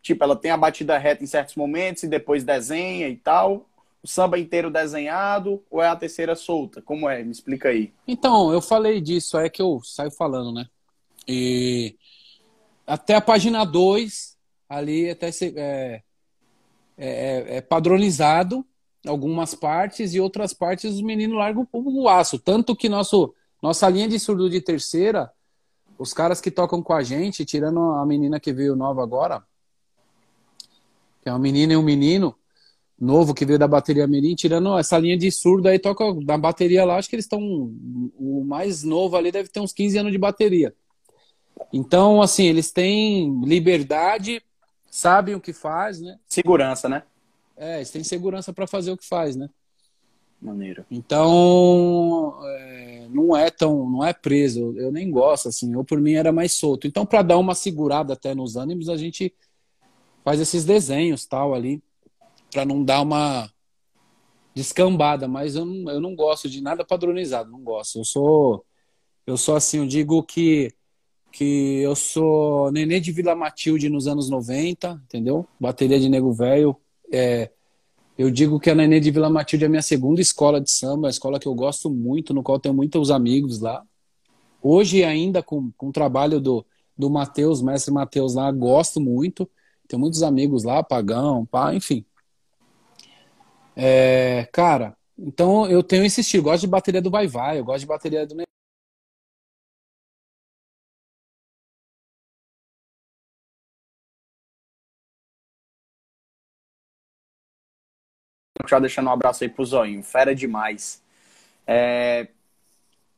tipo, ela tem a batida reta em certos momentos e depois desenha e tal o samba inteiro desenhado ou é a terceira solta? Como é? Me explica aí. Então, eu falei disso, é que eu saio falando, né? E até a página 2, ali até é, é, é, é, padronizado algumas partes e outras partes os meninos largam o aço. Tanto que nosso, nossa linha de surdo de terceira, os caras que tocam com a gente, tirando a menina que veio nova agora, que é uma menina e um menino, novo que veio da bateria Mirim, tirando essa linha de surdo aí, toca na bateria lá, acho que eles estão. O mais novo ali deve ter uns 15 anos de bateria. Então, assim, eles têm liberdade, sabem o que faz, né? Segurança, né? É, eles têm segurança para fazer o que faz, né? Maneiro. Então, é, não é tão, não é preso. Eu nem gosto assim. Eu por mim era mais solto. Então, para dar uma segurada até nos ânimos, a gente faz esses desenhos tal ali para não dar uma descambada, mas eu não, eu não gosto de nada padronizado, não gosto. Eu sou eu sou assim, eu digo que que eu sou nenê de Vila Matilde nos anos 90, entendeu? Bateria de nego velho. É, eu digo que a Nenê de Vila Matilde é a minha segunda escola de samba, a escola que eu gosto muito, no qual tenho muitos amigos lá. Hoje ainda com, com o trabalho do, do Matheus, mestre Matheus lá, gosto muito. Tenho muitos amigos lá, Pagão, pá, enfim. É, cara, então eu tenho esse estilo. Gosto de bateria do Vai Vai, eu gosto de bateria do. Já deixando um abraço aí pro Zoinho, fera demais. É...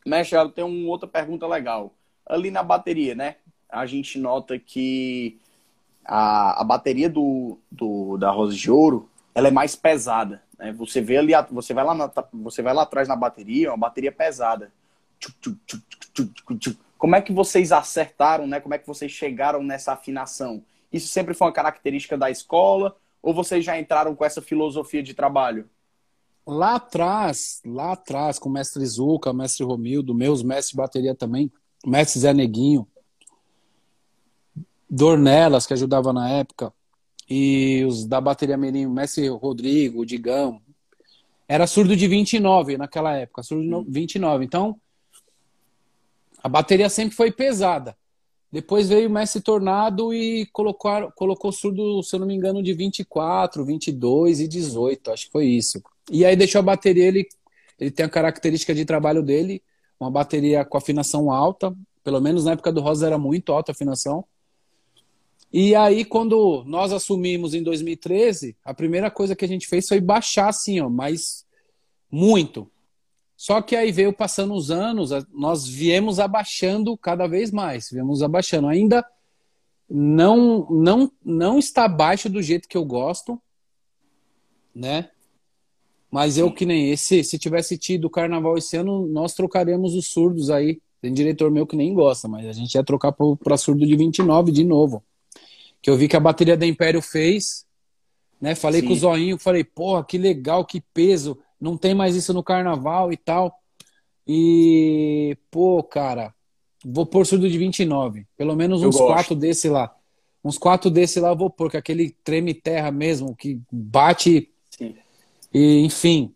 Mestre, eu tenho uma outra pergunta legal. Ali na bateria, né? A gente nota que a, a bateria do, do, da Rosa de Ouro ela é mais pesada. Né? Você vê ali, você vai lá, na, você vai lá atrás na bateria, é uma bateria pesada. Como é que vocês acertaram, né? Como é que vocês chegaram nessa afinação? Isso sempre foi uma característica da escola ou vocês já entraram com essa filosofia de trabalho? Lá atrás, lá atrás, com o mestre Zuca, mestre Romildo, meus mestres de bateria também, mestre Zé Neguinho, Dornelas, que ajudava na época, e os da bateria Mirim, o Mestre Rodrigo, Digão, era surdo de 29 naquela época, surdo de 29. Então, a bateria sempre foi pesada. Depois veio o Messi Tornado e colocou, colocou surdo, se eu não me engano, de 24, 22 e 18. Acho que foi isso. E aí deixou a bateria, ele, ele tem a característica de trabalho dele, uma bateria com afinação alta. Pelo menos na época do Rosa era muito alta a afinação. E aí, quando nós assumimos em 2013, a primeira coisa que a gente fez foi baixar, assim, ó, mas muito. Só que aí veio passando os anos, nós viemos abaixando cada vez mais, viemos abaixando. Ainda não não não está abaixo do jeito que eu gosto, né? Mas eu que nem esse, se tivesse tido o carnaval esse ano, nós trocaríamos os surdos aí. Tem diretor meu que nem gosta, mas a gente ia trocar para surdo de 29 de novo. Que eu vi que a bateria da Império fez, né? Falei Sim. com o Zoinho, falei, porra, que legal, que peso não tem mais isso no carnaval e tal. E, pô, cara, vou pôr surdo de 29. Pelo menos uns quatro desse lá. Uns quatro desse lá eu vou pôr, que é aquele treme terra mesmo, que bate. Sim. E, enfim.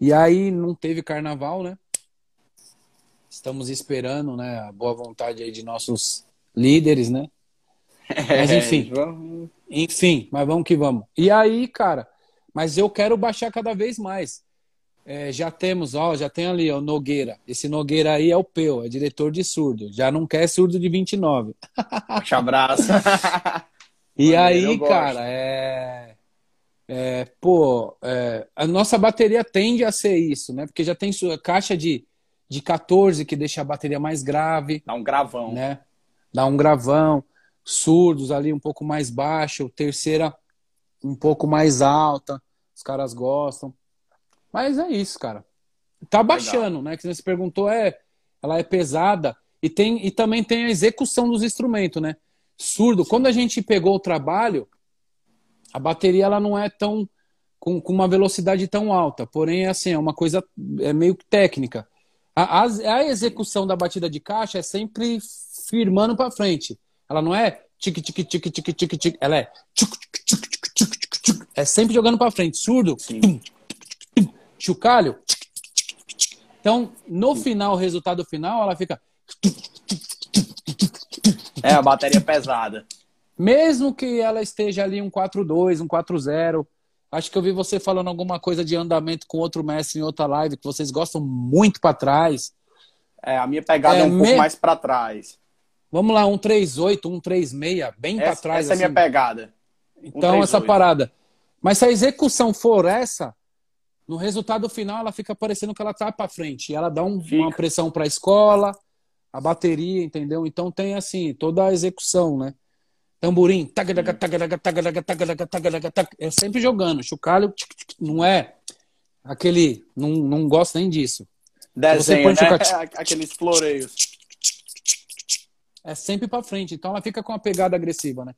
E aí não teve carnaval, né? Estamos esperando, né? A boa vontade aí de nossos líderes, né? Mas enfim. enfim, mas vamos que vamos. E aí, cara, mas eu quero baixar cada vez mais. É, já temos, ó, já tem ali o Nogueira. Esse Nogueira aí é o Peu, é diretor de surdo. Já não quer surdo de 29. Te abraço. e aí, cara, é, é pô, é, a nossa bateria tende a ser isso, né? Porque já tem sua caixa de, de 14 que deixa a bateria mais grave. Dá um gravão. Né? Dá um gravão. Surdos ali um pouco mais baixo, terceira um pouco mais alta. Os caras gostam. Mas é isso, cara. Tá baixando, Legal. né? Que você perguntou, é, ela é pesada e tem e também tem a execução dos instrumentos, né? Surdo. Quando a gente pegou o trabalho, a bateria ela não é tão com, com uma velocidade tão alta, porém assim é uma coisa é meio técnica. A, a, a execução da batida de caixa é sempre firmando para frente. Ela não é tic tic tic tic tic tic, ela é tchuc, tchuc, tchuc, é sempre jogando para frente. Surdo. Sim chocalho. Então, no final, o resultado final, ela fica. É, a bateria pesada. Mesmo que ela esteja ali um 4-2, um 4-0. Acho que eu vi você falando alguma coisa de andamento com outro mestre em outra live, que vocês gostam muito para trás. É, a minha pegada é, é um me... pouco mais para trás. Vamos lá, um 3-8, um 3-6, bem para trás. Essa assim. é a minha assim. pegada. Então, essa parada. Mas se a execução for essa, no resultado final ela fica parecendo que ela tá para frente. E ela dá um, uma pressão para a escola, a bateria, entendeu? Então tem assim, toda a execução, né? Tamborim, é sempre jogando. Chocalho não é aquele, não, não gosto nem disso. Desenho, né? Aqueles floreios. É sempre para frente, então ela fica com uma pegada agressiva, né?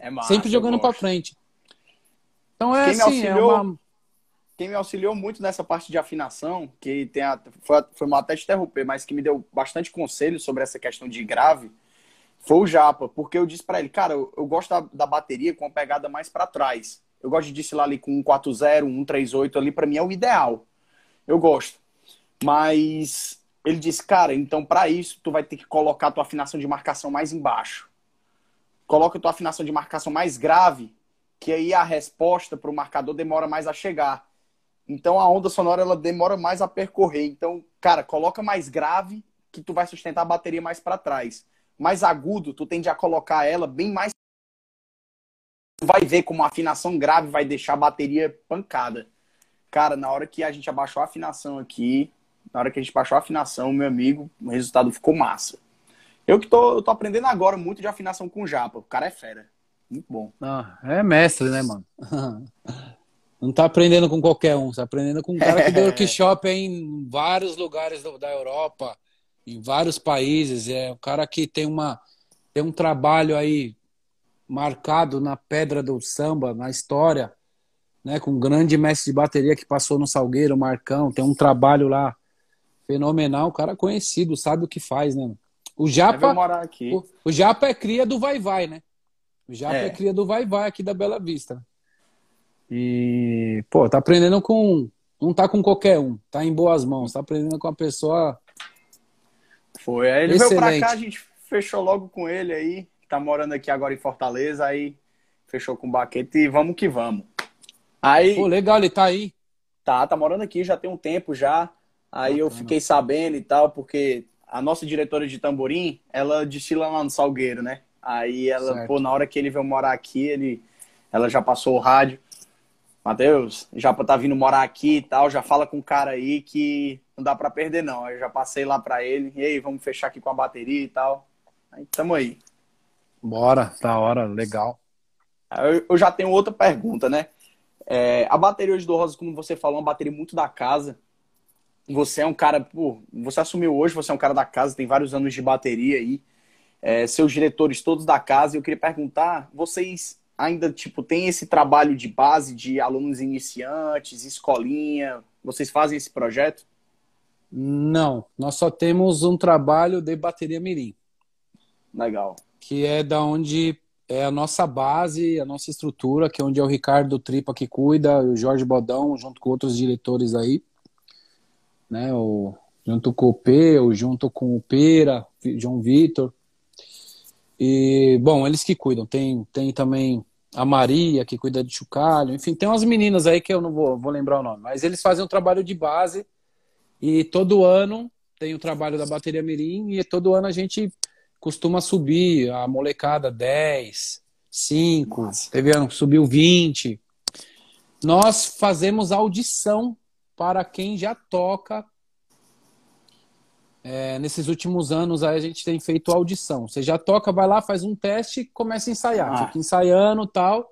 É massa, sempre jogando para frente. Então é quem assim, é uma... Quem me auxiliou muito nessa parte de afinação, que tem a, foi, foi mal até te interromper, mas que me deu bastante conselho sobre essa questão de grave, foi o Japa, porque eu disse para ele, cara, eu, eu gosto da, da, bateria com a pegada mais para trás. Eu gosto de desfilar ali com um 140, um 138 ali, para mim é o ideal. Eu gosto. Mas ele disse, cara, então para isso tu vai ter que colocar a tua afinação de marcação mais embaixo. Coloca a tua afinação de marcação mais grave que aí a resposta para o marcador demora mais a chegar. Então a onda sonora ela demora mais a percorrer. Então, cara, coloca mais grave que tu vai sustentar a bateria mais para trás. Mais agudo, tu tende a colocar ela bem mais tu vai ver como a afinação grave vai deixar a bateria pancada. Cara, na hora que a gente abaixou a afinação aqui, na hora que a gente baixou a afinação, meu amigo, o resultado ficou massa. Eu que tô, eu tô aprendendo agora muito de afinação com japa. O cara é fera. Muito bom. Ah, é mestre, né, mano? Não tá aprendendo com qualquer um, tá aprendendo com um cara que deu workshop em vários lugares da Europa, em vários países. É um cara que tem uma tem um trabalho aí marcado na pedra do samba, na história, né, com um grande mestre de bateria que passou no Salgueiro, Marcão, tem um trabalho lá fenomenal, um cara conhecido, sabe o que faz, né? O Japa, o, o Japa é cria do Vai Vai, né? Já é. é cria do Vai Vai aqui da Bela Vista. E, pô, tá aprendendo com. Não tá com qualquer um, tá em boas mãos, tá aprendendo com uma pessoa. Foi. Aí ele Excelente. veio pra cá, a gente fechou logo com ele aí, tá morando aqui agora em Fortaleza, aí fechou com o Baquete e vamos que vamos. Aí. Pô, legal, ele tá aí. Tá, tá morando aqui já tem um tempo já. Aí eu fiquei sabendo e tal, porque a nossa diretora de tamborim, ela destila lá no Salgueiro, né? Aí ela, certo. pô, na hora que ele veio morar aqui, ele, ela já passou o rádio. Matheus, já tá vindo morar aqui e tal, já fala com o cara aí que não dá para perder não. Eu já passei lá para ele, e aí, vamos fechar aqui com a bateria e tal. Aí tamo aí. Bora, da hora, legal. Eu, eu já tenho outra pergunta, né? É, a bateria hoje do Rosa, como você falou, é uma bateria muito da casa. Você é um cara, pô, você assumiu hoje, você é um cara da casa, tem vários anos de bateria aí. É, seus diretores todos da casa. Eu queria perguntar, vocês ainda tipo têm esse trabalho de base de alunos iniciantes, escolinha? Vocês fazem esse projeto? Não, nós só temos um trabalho de bateria mirim. Legal. Que é da onde é a nossa base, a nossa estrutura, que é onde é o Ricardo Tripa que cuida, o Jorge Bodão, junto com outros diretores aí, né? O, junto com o Peu, junto com o Pera, João Vitor. E, bom, eles que cuidam. Tem, tem também a Maria, que cuida de chocalho. Enfim, tem umas meninas aí que eu não vou, vou lembrar o nome. Mas eles fazem um trabalho de base e todo ano tem o trabalho da bateria Mirim e todo ano a gente costuma subir a molecada 10, 5, Nossa. teve ano subiu 20. Nós fazemos audição para quem já toca. É, nesses últimos anos aí a gente tem feito audição. Você já toca, vai lá, faz um teste, começa a ensaiar. Ah. Fica ensaiando tal.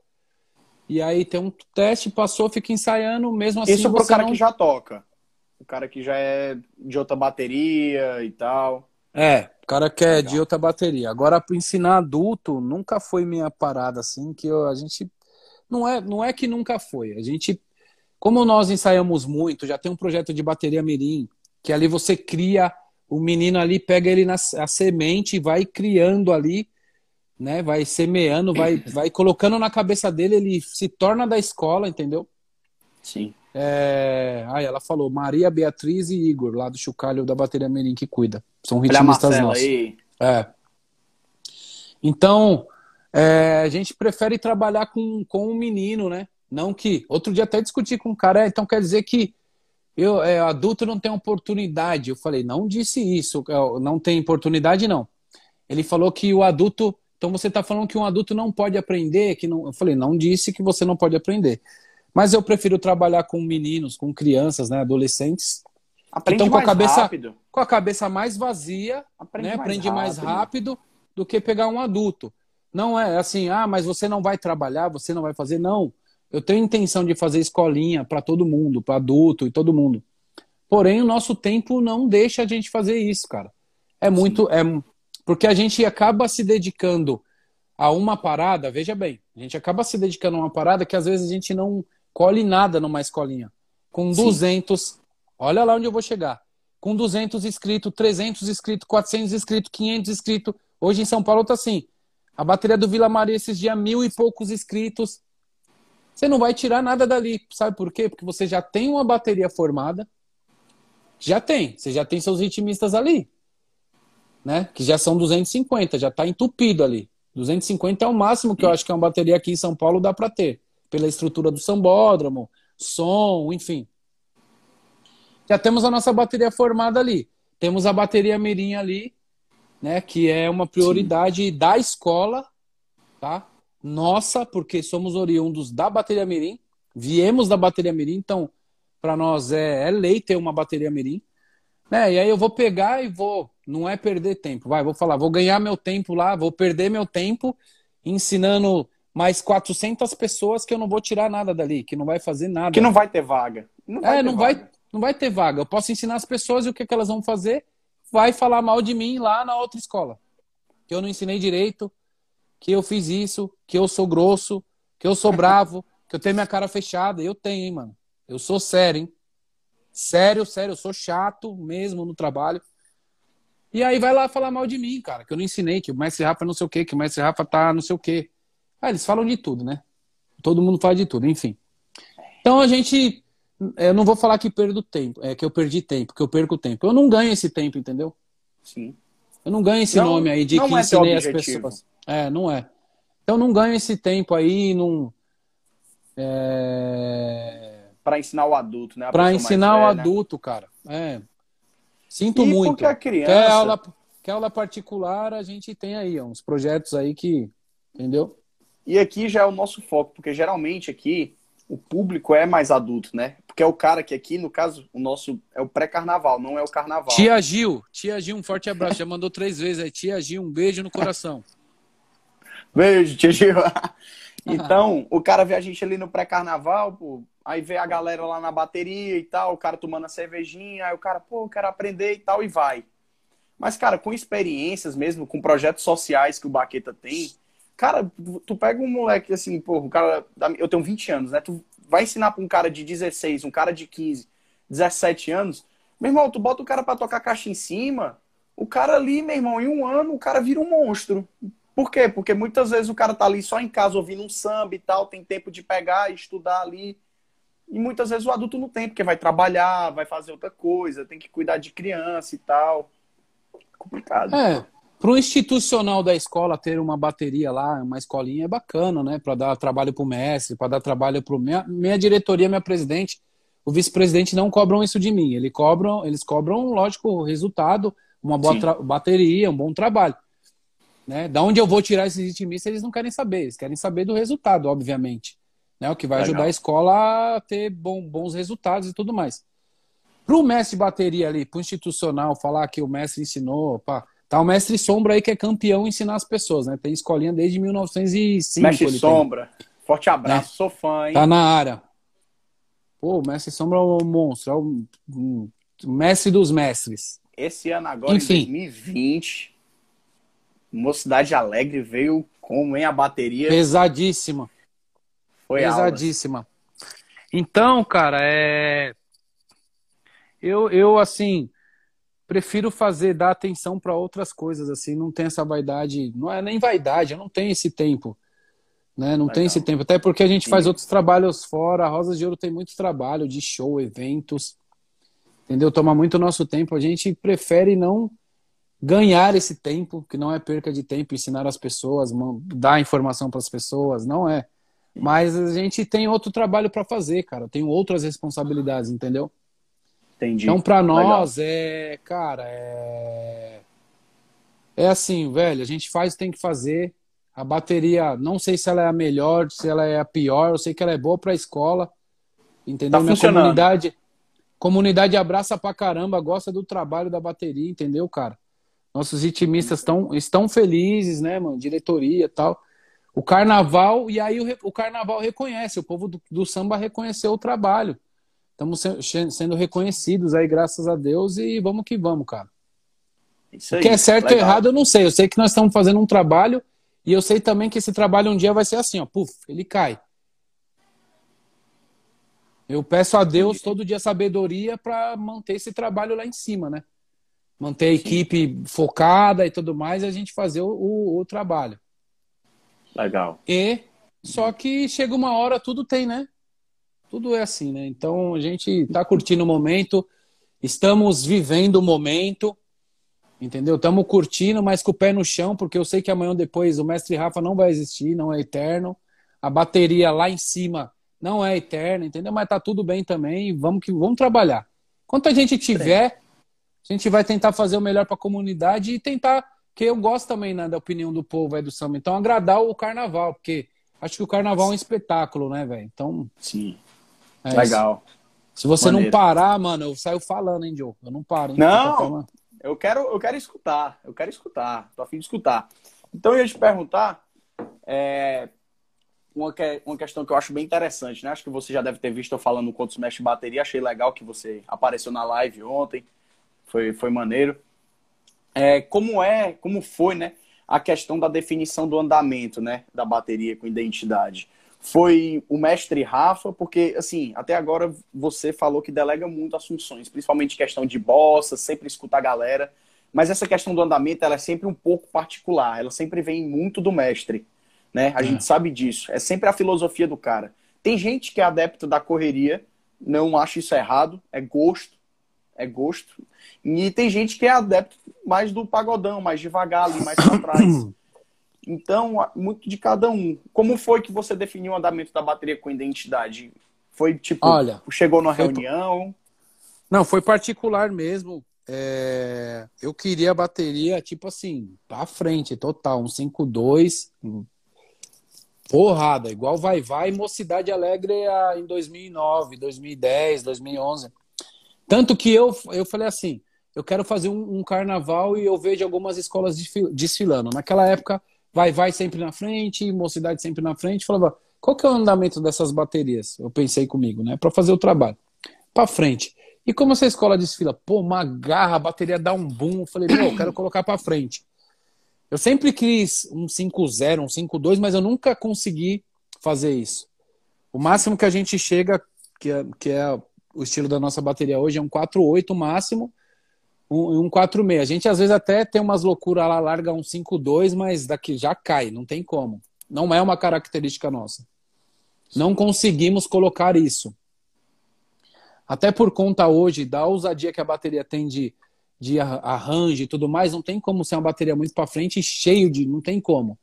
E aí tem um teste, passou, fica ensaiando, mesmo assim. Isso pro cara não... que já toca. O cara que já é de outra bateria e tal. É, o cara que é de outra bateria. Agora, para ensinar adulto, nunca foi minha parada assim, que eu, a gente. Não é, não é que nunca foi. A gente. Como nós ensaiamos muito, já tem um projeto de bateria Mirim, que ali você cria, o menino ali pega ele na a semente e vai criando ali, né? Vai semeando, vai, vai colocando na cabeça dele, ele se torna da escola, entendeu? Sim. É... Aí ela falou, Maria Beatriz e Igor, lá do Chucalho da Bateria Mirim, que cuida. São ritmistas nossos. Aí. É. Então, é, a gente prefere trabalhar com, com um menino, né? Não que. Outro dia até discuti com um cara, é, então quer dizer que eu, é, adulto não tem oportunidade. Eu falei, não disse isso, é, não tem oportunidade, não. Ele falou que o adulto. Então você está falando que um adulto não pode aprender? Que não, eu falei, não disse que você não pode aprender. Mas eu prefiro trabalhar com meninos, com crianças, né, adolescentes. Aprende então, com a cabeça, rápido. Com a cabeça mais vazia, aprende, né, mais, aprende rápido. mais rápido do que pegar um adulto. Não é assim, ah, mas você não vai trabalhar, você não vai fazer. Não. Eu tenho intenção de fazer escolinha para todo mundo, para adulto e todo mundo. Porém, o nosso tempo não deixa a gente fazer isso, cara. É muito. É, porque a gente acaba se dedicando a uma parada, veja bem, a gente acaba se dedicando a uma parada que às vezes a gente não colhe nada numa escolinha. Com 200, Sim. olha lá onde eu vou chegar. Com 200 inscritos, 300 inscritos, 400 inscritos, 500 inscritos. Hoje em São Paulo tá assim. A bateria do Vila Maria esses dias, mil e poucos inscritos. Você não vai tirar nada dali. Sabe por quê? Porque você já tem uma bateria formada. Já tem. Você já tem seus ritmistas ali. Né? Que já são 250, já está entupido ali. 250 é o máximo que eu acho que é uma bateria aqui em São Paulo dá para ter pela estrutura do sambódromo, som, enfim. Já temos a nossa bateria formada ali. Temos a bateria Mirim ali, né, que é uma prioridade Sim. da escola, tá? Nossa, porque somos oriundos da bateria Mirim, viemos da bateria Mirim, então para nós é, é lei ter uma bateria Mirim. Né? E aí eu vou pegar e vou, não é perder tempo, vai, vou falar, vou ganhar meu tempo lá, vou perder meu tempo ensinando mais 400 pessoas que eu não vou tirar nada dali, que não vai fazer nada. Que não vai ter vaga. Não vai é, não vaga. vai, não vai ter vaga. Eu posso ensinar as pessoas e o que, que elas vão fazer? Vai falar mal de mim lá na outra escola. Que eu não ensinei direito, que eu fiz isso, que eu sou grosso, que eu sou bravo, que eu tenho minha cara fechada. Eu tenho, hein, mano. Eu sou sério, hein? Sério, sério, eu sou chato mesmo no trabalho. E aí vai lá falar mal de mim, cara, que eu não ensinei, que o mestre Rafa não sei o quê, que o mestre Rafa tá não sei o quê. Ah, eles falam de tudo, né? Todo mundo fala de tudo, enfim. Então a gente. Eu não vou falar que perdo tempo, é que eu perdi tempo, que eu perco tempo. Eu não ganho esse tempo, entendeu? Sim. Eu não ganho esse não, nome aí de que é ensinei as pessoas. É, não é. Então não ganho esse tempo aí, não. É... Para ensinar o adulto, né? Para ensinar o adulto, cara. É. Sinto e muito. Porque a criança... Quer aula, quer aula particular, a gente tem aí, ó, uns projetos aí que. Entendeu? E aqui já é o nosso foco, porque geralmente aqui o público é mais adulto, né? Porque é o cara que aqui, no caso, o nosso é o pré-carnaval, não é o carnaval. Tia Gil, tia Gil, um forte abraço. Já mandou três vezes aí. Tia Gil, um beijo no coração. Beijo, Gil. então, o cara vê a gente ali no pré-carnaval, pô, aí vê a galera lá na bateria e tal, o cara tomando a cervejinha, aí o cara, pô, eu quero aprender e tal, e vai. Mas, cara, com experiências mesmo, com projetos sociais que o Baqueta tem, cara, tu pega um moleque assim, pô, o cara, eu tenho 20 anos, né? Tu vai ensinar pra um cara de 16, um cara de 15, 17 anos, meu irmão, tu bota o cara para tocar caixa em cima, o cara ali, meu irmão, em um ano, o cara vira um monstro. Por quê? Porque muitas vezes o cara tá ali só em casa ouvindo um samba e tal, tem tempo de pegar e estudar ali. E muitas vezes o adulto não tem, porque vai trabalhar, vai fazer outra coisa, tem que cuidar de criança e tal. Complicado. É, para o institucional da escola ter uma bateria lá, uma escolinha é bacana, né? Para dar trabalho para o mestre, para dar trabalho para minha, minha diretoria, minha presidente, o vice-presidente não cobram isso de mim. Eles cobram, eles cobram, lógico, resultado, uma boa bateria, um bom trabalho. Né? Da onde eu vou tirar esses ritmistas, eles não querem saber. Eles querem saber do resultado, obviamente. Né? O que vai Legal. ajudar a escola a ter bom, bons resultados e tudo mais. Para o mestre de bateria ali, para o institucional, falar que o mestre ensinou, pá, tá o mestre Sombra aí que é campeão em ensinar as pessoas, né? Tem escolinha desde 1905. Mestre Sombra, tem. forte abraço, é. sou fã, hein? Tá na área. Pô, o mestre Sombra é um monstro, é o um, um mestre dos mestres. Esse ano agora, Enfim. em 2020, Mocidade Alegre veio como em a bateria. Pesadíssima. Foi Pesadíssima. Aulas. Então, cara, é. Eu, eu, assim, prefiro fazer, dar atenção para outras coisas, assim, não tem essa vaidade, não é nem vaidade, eu não tenho esse tempo, né? Não Legal. tem esse tempo, até porque a gente Sim. faz outros trabalhos fora, a Rosas de Ouro tem muito trabalho de show, eventos, entendeu? Toma muito nosso tempo, a gente prefere não ganhar esse tempo, que não é perca de tempo, ensinar as pessoas, dar informação para as pessoas, não é. Mas a gente tem outro trabalho para fazer, cara. Tem outras responsabilidades, entendeu? Entendi. Então, para nós, Legal. é, cara, é. É assim, velho, a gente faz tem que fazer. A bateria, não sei se ela é a melhor, se ela é a pior, eu sei que ela é boa para a escola. Entendeu? Tá Minha comunidade, comunidade abraça pra caramba, gosta do trabalho da bateria, entendeu, cara? Nossos ritmistas estão estão felizes, né, mano? Diretoria e tal. O carnaval, e aí o, o carnaval reconhece, o povo do, do, samba reconheceu o trabalho. Estamos se, sendo reconhecidos aí, graças a Deus, e vamos que vamos, cara. Isso aí, o que é certo ou errado, eu não sei. Eu sei que nós estamos fazendo um trabalho, e eu sei também que esse trabalho um dia vai ser assim, ó, puf, ele cai. Eu peço a Deus todo dia sabedoria para manter esse trabalho lá em cima, né? Manter a equipe focada e tudo mais, e a gente fazer o, o, o, trabalho. Legal. E só que chega uma hora, tudo tem, né? Tudo é assim, né? Então a gente está curtindo o momento, estamos vivendo o momento, entendeu? Estamos curtindo, mas com o pé no chão, porque eu sei que amanhã depois o mestre Rafa não vai existir, não é eterno. A bateria lá em cima não é eterna, entendeu? Mas tá tudo bem também, vamos que vamos trabalhar. Quanto a gente tiver, a gente vai tentar fazer o melhor para a comunidade e tentar, que eu gosto também né, da opinião do povo aí do samba, então agradar o carnaval, porque acho que o carnaval é um espetáculo, né, velho? Então. Sim. É Legal. Isso. Se você Maneiro. não parar, mano, eu saio falando, hein, Joe? Eu não paro, hein? Não, eu quero, eu quero escutar, eu quero escutar, tô afim de escutar. Então eu ia te perguntar é, uma, que, uma questão que eu acho bem interessante, né? Acho que você já deve ter visto eu falando outros mestres de bateria, achei legal que você apareceu na live ontem foi, foi maneiro. É, como é, como foi, né, a questão da definição do andamento, né, da bateria com identidade? Foi o mestre Rafa, porque, assim, até agora você falou que delega muito as funções, principalmente questão de bossa, sempre escuta a galera, mas essa questão do andamento, ela é sempre um pouco particular, ela sempre vem muito do mestre, né? A é. gente sabe disso, é sempre a filosofia do cara. Tem gente que é adepto da correria, não acha isso errado, é gosto, é gosto. E tem gente que é adepto mais do pagodão, mais devagar ali, mais para trás. Então, muito de cada um. Como foi que você definiu o andamento da bateria com identidade? Foi tipo, Olha, chegou numa reunião? Não, foi particular mesmo. É... Eu queria a bateria, tipo assim, pra frente, total, um 5.2, porrada, igual vai vai Mocidade Alegre em 2009, 2010, 2011. Tanto que eu, eu falei assim, eu quero fazer um, um carnaval e eu vejo algumas escolas desfilando. Naquela época, vai vai sempre na frente, Mocidade sempre na frente. Falava, qual que é o andamento dessas baterias? Eu pensei comigo, né, para fazer o trabalho. Para frente. E como essa escola desfila, pô, uma garra, a bateria dá um boom. Eu falei, pô, quero colocar para frente. Eu sempre quis um 5.0, um 5.2, mas eu nunca consegui fazer isso. O máximo que a gente chega, que é, que é o estilo da nossa bateria hoje, é um 4.8 máximo, um, um 4.6. A gente às vezes até tem umas loucuras lá, larga um 5.2, mas daqui já cai, não tem como. Não é uma característica nossa. Não conseguimos colocar isso. Até por conta hoje da ousadia que a bateria tem de, de arranjo e tudo mais, não tem como ser uma bateria muito para frente e cheio de. Não tem como.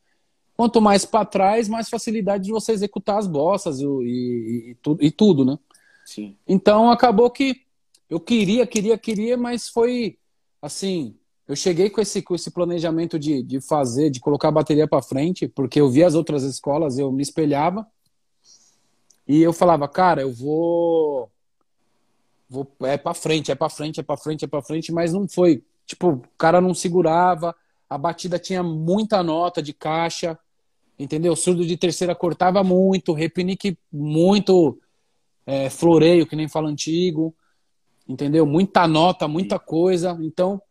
Quanto mais para trás, mais facilidade de você executar as bossas e, e, e, e tudo, né? Sim. Então acabou que eu queria, queria, queria, mas foi assim. Eu cheguei com esse, com esse planejamento de, de fazer, de colocar a bateria para frente, porque eu vi as outras escolas, eu me espelhava. E eu falava, cara, eu vou vou, é para frente, é para frente, é para frente, é para frente, mas não foi. Tipo, o cara não segurava, a batida tinha muita nota de caixa, entendeu? O surdo de terceira cortava muito, repinique muito é, floreio, que nem fala antigo, entendeu? Muita nota, muita coisa. Então,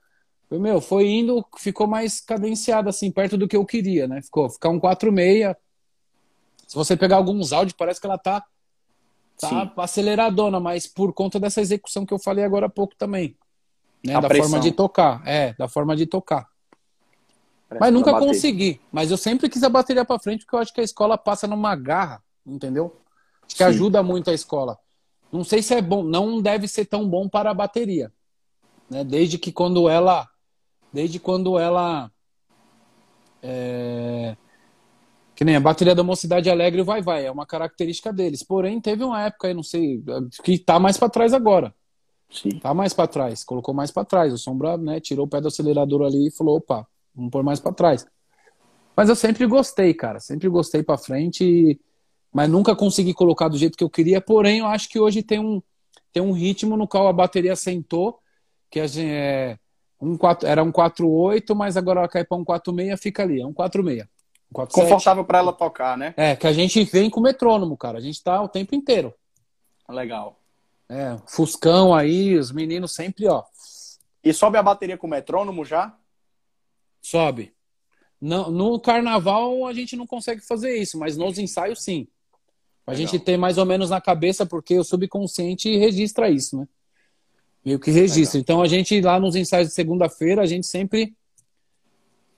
meu, foi indo, ficou mais cadenciado, assim, perto do que eu queria, né? Ficou, ficar um 4,6. Se você pegar alguns áudios, parece que ela tá tá Sim. aceleradona, mas por conta dessa execução que eu falei agora há pouco também. Né? da pressão. forma de tocar. É, da forma de tocar. Parece mas nunca consegui. Mas eu sempre quis a bateria para frente porque eu acho que a escola passa numa garra, entendeu? Acho que Sim. ajuda muito a escola. Não sei se é bom, não deve ser tão bom para a bateria. Né? Desde que quando ela. Desde quando ela. É, que nem a bateria da Mocidade Alegre vai vai, é uma característica deles. Porém, teve uma época aí, não sei, que tá mais para trás agora. Sim. Tá mais para trás, colocou mais para trás. O Sombra, né, tirou o pé do acelerador ali e falou, opa, vamos pôr mais para trás. Mas eu sempre gostei, cara, sempre gostei para frente, mas nunca consegui colocar do jeito que eu queria. Porém, eu acho que hoje tem um tem um ritmo no qual a bateria sentou, que a gente é um 4, era um 4.8, mas agora ela cai para um 4.6, fica ali, é um 4.6. Confortável para ela tocar, né? É, que a gente vem com metrônomo, cara. A gente tá o tempo inteiro. Legal. É, Fuscão aí, os meninos sempre, ó. E sobe a bateria com metrônomo já? Sobe. No, no carnaval a gente não consegue fazer isso, mas nos ensaios sim. A Legal. gente tem mais ou menos na cabeça, porque o subconsciente registra isso, né? Meio que registra. Legal. Então a gente lá nos ensaios de segunda-feira, a gente sempre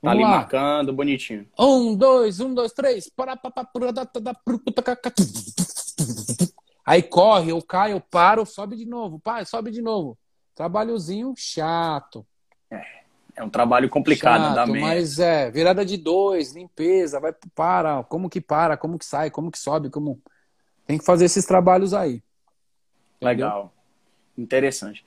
Tá ali lá. marcando, bonitinho. Um, dois, um, dois, três. Aí corre, eu caio, eu paro, sobe de novo. Pai, sobe de novo. Trabalhozinho chato. É, é um trabalho complicado chato, da Mas é, virada de dois, limpeza, vai para, como que para, como que sai, como que sobe, como. Tem que fazer esses trabalhos aí. Legal. Entendeu? Interessante.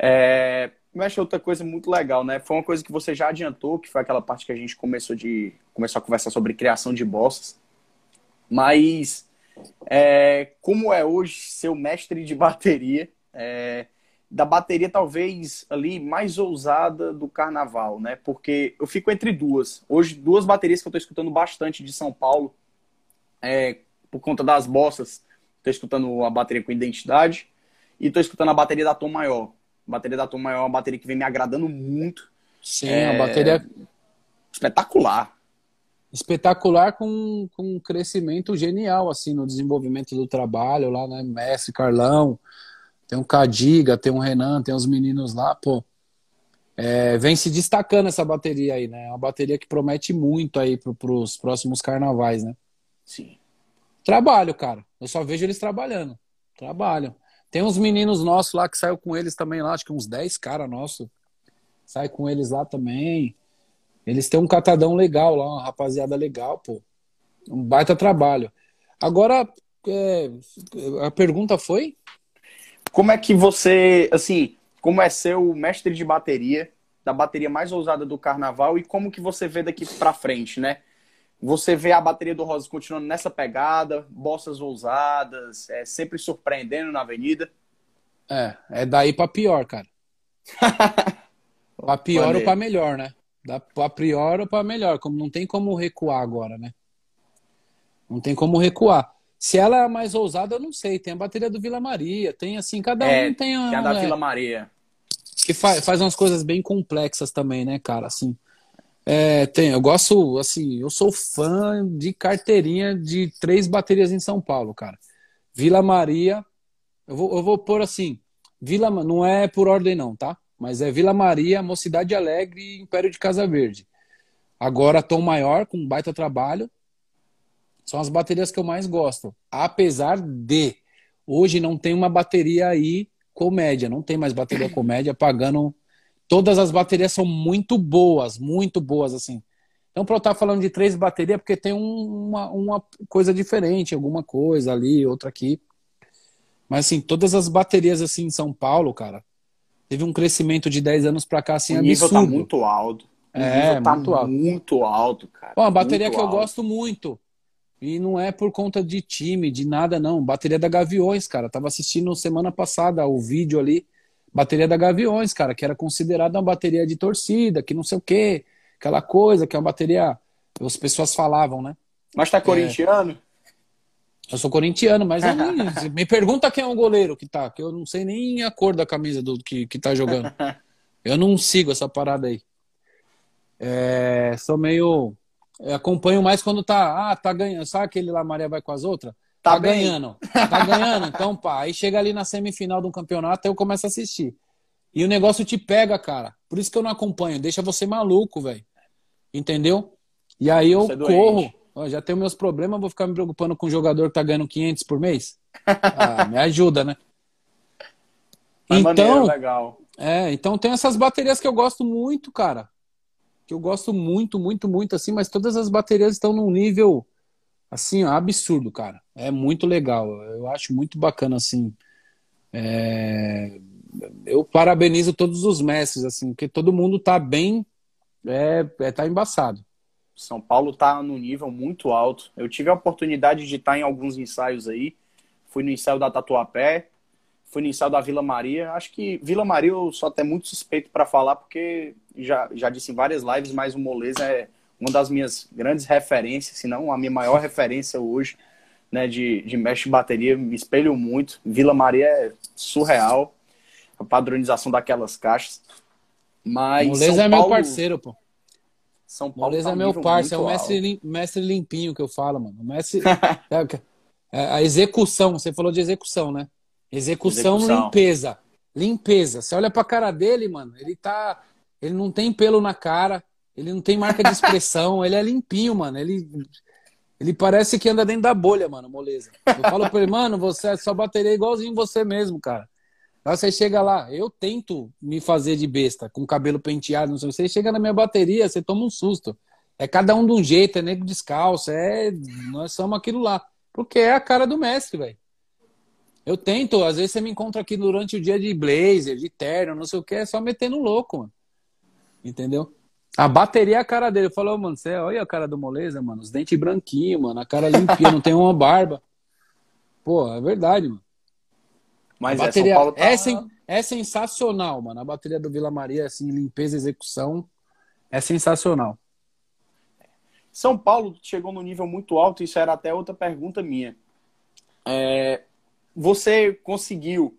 É, acho outra coisa muito legal, né? Foi uma coisa que você já adiantou, que foi aquela parte que a gente começou de começou a conversar sobre criação de bossas. Mas é, como é hoje ser o mestre de bateria, é, da bateria talvez ali mais ousada do carnaval, né? Porque eu fico entre duas. Hoje, duas baterias que eu estou escutando bastante de São Paulo, é, por conta das bossas. Estou escutando a bateria com identidade e estou escutando a bateria da Tom Maior. A bateria da Tom Maior é uma bateria que vem me agradando muito. Sim, é... a bateria. Espetacular. Espetacular com, com um crescimento genial, assim, no desenvolvimento do trabalho lá, né? Mestre, Carlão, tem um Cadiga, tem um Renan, tem os meninos lá, pô. É, vem se destacando essa bateria aí, né? É uma bateria que promete muito aí para os próximos carnavais, né? Sim. Trabalho, cara. Eu só vejo eles trabalhando. Trabalham. Tem uns meninos nossos lá que saiu com eles também lá, acho que uns 10 caras nossos. Sai com eles lá também. Eles têm um catadão legal lá, uma rapaziada legal, pô. Um baita trabalho. Agora, é, a pergunta foi? Como é que você, assim, como é ser o mestre de bateria, da bateria mais ousada do carnaval e como que você vê daqui para frente, né? Você vê a bateria do Rosas continuando nessa pegada, bossas ousadas, é, sempre surpreendendo na avenida? É, é daí para pior, cara. pra pior ou pra melhor, né? Da, pra pior ou pra melhor, como não tem como recuar agora, né? Não tem como recuar. Se ela é mais ousada, eu não sei. Tem a bateria do Vila Maria, tem assim, cada é, um tem a. Tem a da é, Vila Maria. Que faz, faz umas coisas bem complexas também, né, cara? Assim. É, tem, eu gosto, assim, eu sou fã de carteirinha de três baterias em São Paulo, cara. Vila Maria, eu vou, eu vou pôr assim, Vila, não é por ordem não, tá? Mas é Vila Maria, Mocidade Alegre e Império de Casa Verde. Agora Tom Maior, com baita trabalho. São as baterias que eu mais gosto. Apesar de hoje não tem uma bateria aí comédia, não tem mais bateria comédia pagando todas as baterias são muito boas, muito boas, assim. Então, para eu estar falando de três baterias, porque tem um, uma, uma coisa diferente, alguma coisa ali, outra aqui. Mas, assim, todas as baterias, assim, em São Paulo, cara, teve um crescimento de 10 anos para cá, assim, o nível tá absurdo. tá muito alto. O é, tá muito alto. muito alto, cara. Bom, uma bateria que alto. eu gosto muito. E não é por conta de time, de nada, não. Bateria da Gaviões, cara. Tava assistindo semana passada o vídeo ali bateria da Gaviões, cara, que era considerada uma bateria de torcida, que não sei o quê, aquela coisa, que é uma bateria. As pessoas falavam, né? Mas tá corintiano? É... Eu sou corintiano, mas nem... me pergunta quem é o goleiro que tá, que eu não sei nem a cor da camisa do que, que tá jogando. Eu não sigo essa parada aí. É... Sou meio. Acompanho mais quando tá. Ah, tá ganhando. Sabe aquele lá, Maria vai com as outras? Tá, tá ganhando. Tá ganhando. Então, pá, aí chega ali na semifinal do campeonato, eu começo a assistir. E o negócio te pega, cara. Por isso que eu não acompanho. Deixa você maluco, velho. Entendeu? E aí eu é corro. Ó, já tenho meus problemas, vou ficar me preocupando com um jogador que tá ganhando 500 por mês? Ah, me ajuda, né? Mas então, legal. É, então tem essas baterias que eu gosto muito, cara. Que eu gosto muito, muito, muito, assim, mas todas as baterias estão num nível assim, absurdo, cara. É muito legal. Eu acho muito bacana, assim. É... Eu parabenizo todos os mestres, assim, porque todo mundo tá bem, é, é tá embaçado. São Paulo tá no nível muito alto. Eu tive a oportunidade de estar em alguns ensaios aí. Fui no ensaio da Tatuapé, fui no ensaio da Vila Maria. Acho que Vila Maria eu só até muito suspeito para falar, porque já, já disse em várias lives, mas o Moleza é uma das minhas grandes referências, se não a minha maior referência hoje, né, de, de mestre de bateria, me espelho muito. Vila Maria é surreal, a padronização daquelas caixas. Mas Moleza São é Paulo... meu parceiro, pô. São Paulo Moleza tá é meu parceiro, é o mestre, lim, mestre limpinho que eu falo, mano. O mestre, é, é, a execução, você falou de execução, né? Execução, execução, limpeza. Limpeza. Você olha pra cara dele, mano, ele tá. Ele não tem pelo na cara, ele não tem marca de expressão, ele é limpinho, mano. Ele, ele parece que anda dentro da bolha, mano, moleza. Eu falo pra ele, mano, você só bateria igualzinho você mesmo, cara. Aí você chega lá, eu tento me fazer de besta, com cabelo penteado, não sei. Você chega na minha bateria, você toma um susto. É cada um de um jeito, é nego descalço, é. Nós somos aquilo lá. Porque é a cara do mestre, velho. Eu tento, às vezes você me encontra aqui durante o dia de blazer, de terno, não sei o que, é só metendo louco, mano. Entendeu? A bateria é a cara dele. Falou, mano, você olha a cara do Moleza, mano. Os dentes branquinhos, mano. A cara limpinha, não tem uma barba. Pô, é verdade, mano. Mas a é, bateria é, tá... é, sen... é, sensacional, mano. A bateria do Vila Maria, assim, limpeza e execução, é sensacional. São Paulo chegou no nível muito alto, isso era até outra pergunta minha. É, você conseguiu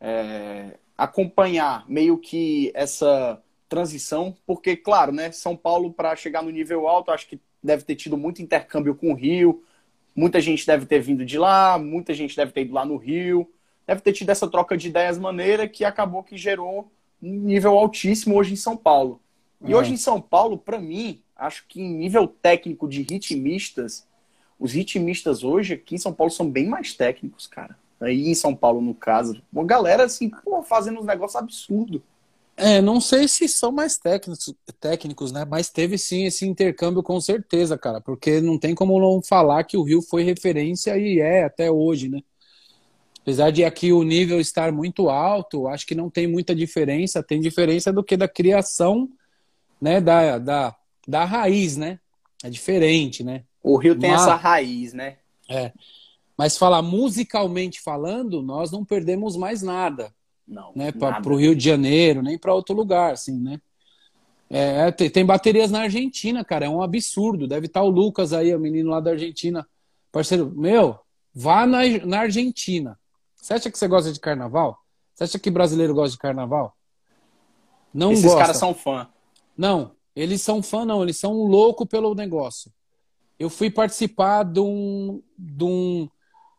é, acompanhar meio que essa transição, porque, claro, né, São Paulo, para chegar no nível alto, acho que deve ter tido muito intercâmbio com o Rio, muita gente deve ter vindo de lá, muita gente deve ter ido lá no Rio, deve ter tido essa troca de ideias maneira que acabou que gerou um nível altíssimo hoje em São Paulo. E é. hoje em São Paulo, para mim, acho que em nível técnico de ritmistas, Os ritmistas hoje aqui em São Paulo são bem mais técnicos, cara. Aí em São Paulo, no caso. Uma galera, assim, pô, fazendo uns negócios absurdos. É, não sei se são mais técnicos, técnicos, né? Mas teve sim esse intercâmbio com certeza, cara. Porque não tem como não falar que o Rio foi referência e é até hoje, né? Apesar de aqui o nível estar muito alto, acho que não tem muita diferença. Tem diferença do que da criação, né? Da, da, da raiz, né? É diferente, né? O Rio tem Mas, essa raiz, né? É. Mas falar musicalmente falando, nós não perdemos mais nada. Não. Né, para o Rio de Janeiro, nem para outro lugar, assim, né? É, tem, tem, baterias na Argentina, cara, é um absurdo. Deve estar tá o Lucas aí, o menino lá da Argentina. Parceiro, meu, vá na, na Argentina. Você acha que você gosta de carnaval? Você acha que brasileiro gosta de carnaval? Não Esses gosta. caras são fã. Não, eles são fã, não, eles são louco pelo negócio. Eu fui participar de um, de um,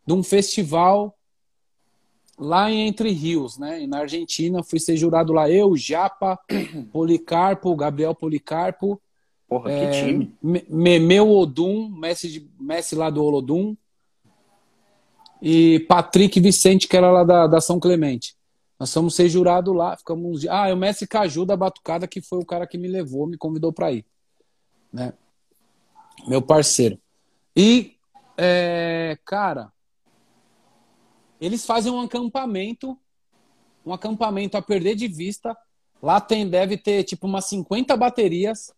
de um festival lá em Entre Rios, né? Na Argentina, fui ser jurado lá eu, Japa, Policarpo, Gabriel Policarpo. Porra, é, que time. Memeu Odum, Messi, de, Messi lá do Olodum. E Patrick Vicente, que era lá da, da São Clemente. Nós fomos ser jurado lá, ficamos. Ah, é o Messi Caju da Batucada, que foi o cara que me levou, me convidou para ir. Né? Meu parceiro. E, é, cara, eles fazem um acampamento, um acampamento a perder de vista. Lá tem, deve ter tipo umas 50 baterias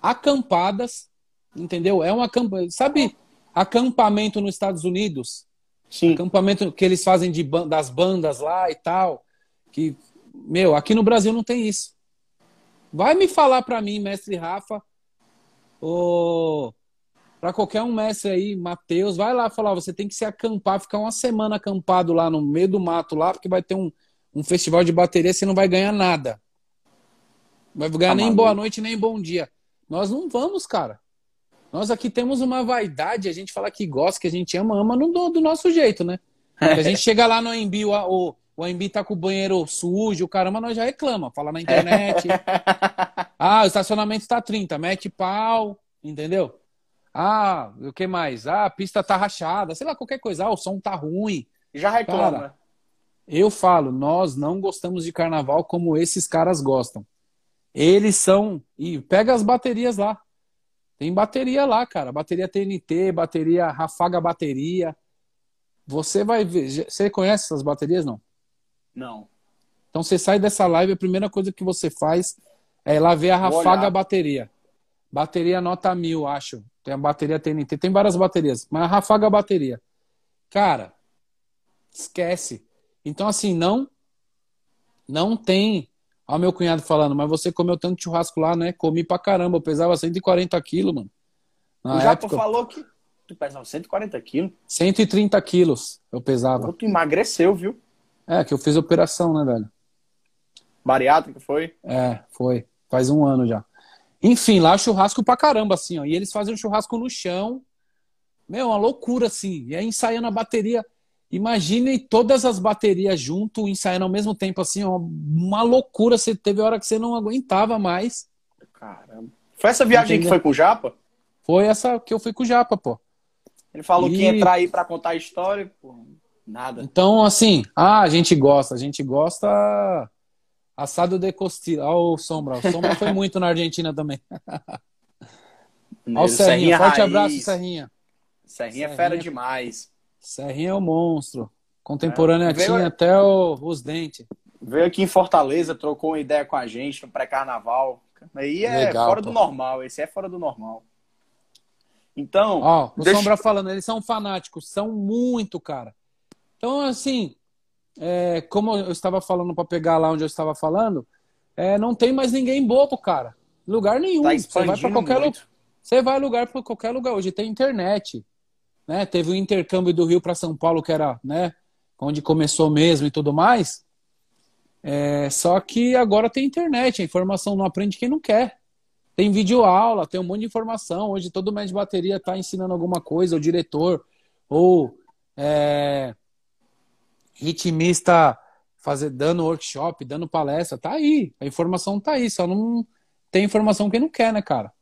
acampadas, entendeu? É um acampamento. Sabe acampamento nos Estados Unidos? Sim. Acampamento que eles fazem de, das bandas lá e tal. Que, meu, aqui no Brasil não tem isso. Vai me falar para mim, mestre Rafa, ou para qualquer um mestre aí, Matheus, vai lá falar, você tem que se acampar, ficar uma semana acampado lá no meio do mato lá, porque vai ter um, um festival de bateria, você não vai ganhar nada. Não vai ganhar tá nem boa noite, nem bom dia. Nós não vamos, cara. Nós aqui temos uma vaidade, a gente fala que gosta, que a gente ama, ama no, do nosso jeito, né? a gente chega lá no AMB, o, o, o AMB tá com o banheiro sujo, o caramba, nós já reclama, fala na internet. ah, o estacionamento tá 30, mete pau, entendeu? Ah, o que mais? Ah, a pista tá rachada, sei lá, qualquer coisa. Ah, o som tá ruim. Já reclama. Cara, eu falo, nós não gostamos de carnaval como esses caras gostam. Eles são. E pega as baterias lá. Tem bateria lá, cara. Bateria TNT, bateria Rafaga Bateria. Você vai ver. Você conhece essas baterias, não? Não. Então você sai dessa live, a primeira coisa que você faz é lá ver a Rafaga Bateria. Bateria nota mil, acho. Tem a bateria TNT, tem várias baterias, mas a Rafaga bateria. Cara, esquece. Então, assim, não não tem. Olha o meu cunhado falando, mas você comeu tanto churrasco lá, né? Comi pra caramba, eu pesava 140 quilos, mano. Na o Japo falou que tu pesava 140 quilos. 130 quilos eu pesava. Pô, tu emagreceu, viu? É, que eu fiz operação, né, velho? Bariátrica, foi? É, foi. Faz um ano já. Enfim, lá churrasco pra caramba, assim, ó. E eles fazem um churrasco no chão. Meu, uma loucura, assim. E aí ensaiando a bateria. Imagine todas as baterias junto, ensaiando ao mesmo tempo, assim, ó. Uma loucura. Você teve hora que você não aguentava mais. Caramba. Foi essa viagem Entendeu? que foi com o Japa? Foi essa que eu fui com o Japa, pô. Ele falou e... que ia entrar aí pra contar a história, pô. Nada. Então, assim, ah, a gente gosta, a gente gosta Assado de costila. Olha o Sombra. O Sombra foi muito na Argentina também. Olha o Serrinha. Serrinha Forte raiz. abraço, Serrinha. Serrinha é fera demais. Serrinha é o monstro. Contemporânea é. tinha até o, os dentes. Veio aqui em Fortaleza, trocou uma ideia com a gente no pré-carnaval. Aí é Legal, fora pô. do normal. Esse é fora do normal. Então. Ó, o deixa... Sombra falando, eles são fanáticos, são muito, cara. Então, assim, é, como eu estava falando para pegar lá onde eu estava falando, é, não tem mais ninguém bobo, cara. Lugar nenhum. Tá você vai para qualquer lugar. Você vai lugar para qualquer lugar. Hoje tem internet. Né? Teve o um intercâmbio do Rio para São Paulo, que era né, onde começou mesmo e tudo mais. É, só que agora tem internet, a informação não aprende quem não quer. Tem vídeo aula, tem um monte de informação. Hoje todo médico de bateria está ensinando alguma coisa, o diretor, ou é, ritmista fazer dando workshop, dando palestra, tá aí. A informação tá aí, só não tem informação quem não quer, né, cara?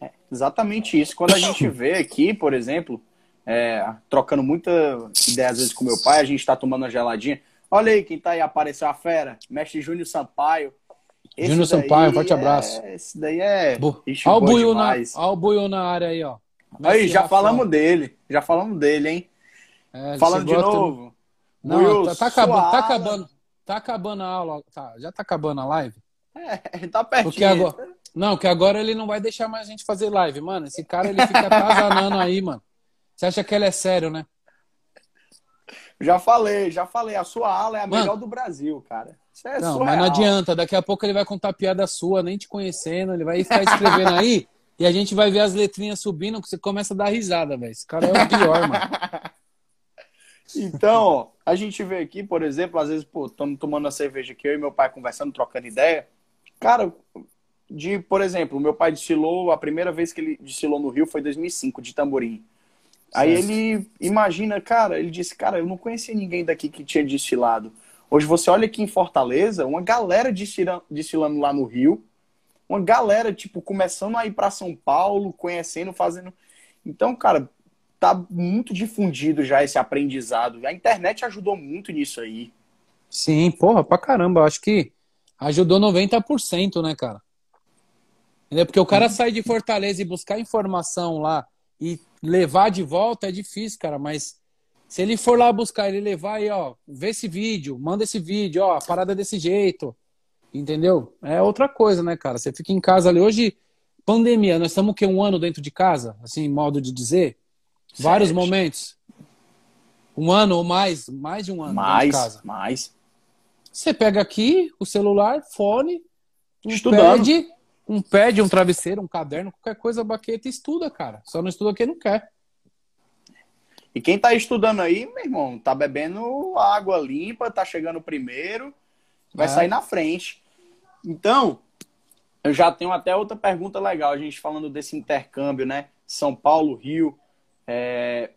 É exatamente isso. Quando a gente vê aqui, por exemplo, é, trocando muita ideia às vezes com meu pai, a gente está tomando uma geladinha. Olha aí quem tá aí, apareceu a fera, mestre Júnior Sampaio. Esse Júnior Sampaio, forte é, abraço. Esse daí é. Olha o Buiu na, o Buiu na área aí, ó. Mestre aí, já Rafael. falamos dele. Já falamos dele, hein? É, Falando de novo. Não, Buiu, tá, tá, acabando, tá acabando. Tá acabando a aula. Tá, já tá acabando a live? É, tá pertinho. Porque agora, não, que agora ele não vai deixar mais a gente fazer live, mano. Esse cara ele fica atazanando aí, mano. Você acha que ele é sério, né? Já falei, já falei. A sua aula é a Mano, melhor do Brasil, cara. Isso é não, surreal. mas não adianta. Daqui a pouco ele vai contar piada sua, nem te conhecendo. Ele vai ficar escrevendo aí e a gente vai ver as letrinhas subindo que você começa a dar risada, velho. Esse cara é o pior, mano. Então, a gente vê aqui, por exemplo, às vezes, pô, estamos tomando a cerveja aqui, eu e meu pai conversando, trocando ideia. Cara, de, por exemplo, meu pai destilou, a primeira vez que ele destilou no Rio foi em 2005, de tamborim. Aí ele imagina, cara, ele disse, cara, eu não conhecia ninguém daqui que tinha destilado. Hoje você olha aqui em Fortaleza, uma galera destilando, destilando lá no Rio, uma galera, tipo, começando a ir para São Paulo, conhecendo, fazendo. Então, cara, tá muito difundido já esse aprendizado. A internet ajudou muito nisso aí. Sim, porra, pra caramba. Acho que ajudou 90%, né, cara? Porque o cara sai de Fortaleza e buscar informação lá e levar de volta é difícil, cara, mas se ele for lá buscar, ele levar aí, ó, vê esse vídeo, manda esse vídeo, ó, a parada é desse jeito, entendeu? É outra coisa, né, cara? Você fica em casa ali, hoje, pandemia, nós estamos o quê? Um ano dentro de casa, assim, modo de dizer? Sete. Vários momentos. Um ano ou mais, mais de um ano mais. Mais, Você pega aqui o celular, fone, um pad, um pad, um travesseiro, um caderno, qualquer coisa, baqueta, estuda, cara. Só não estuda quem não quer. E quem tá estudando aí, meu irmão, tá bebendo água limpa, tá chegando primeiro, vai é. sair na frente. Então, eu já tenho até outra pergunta legal, a gente falando desse intercâmbio, né? São Paulo, Rio. É...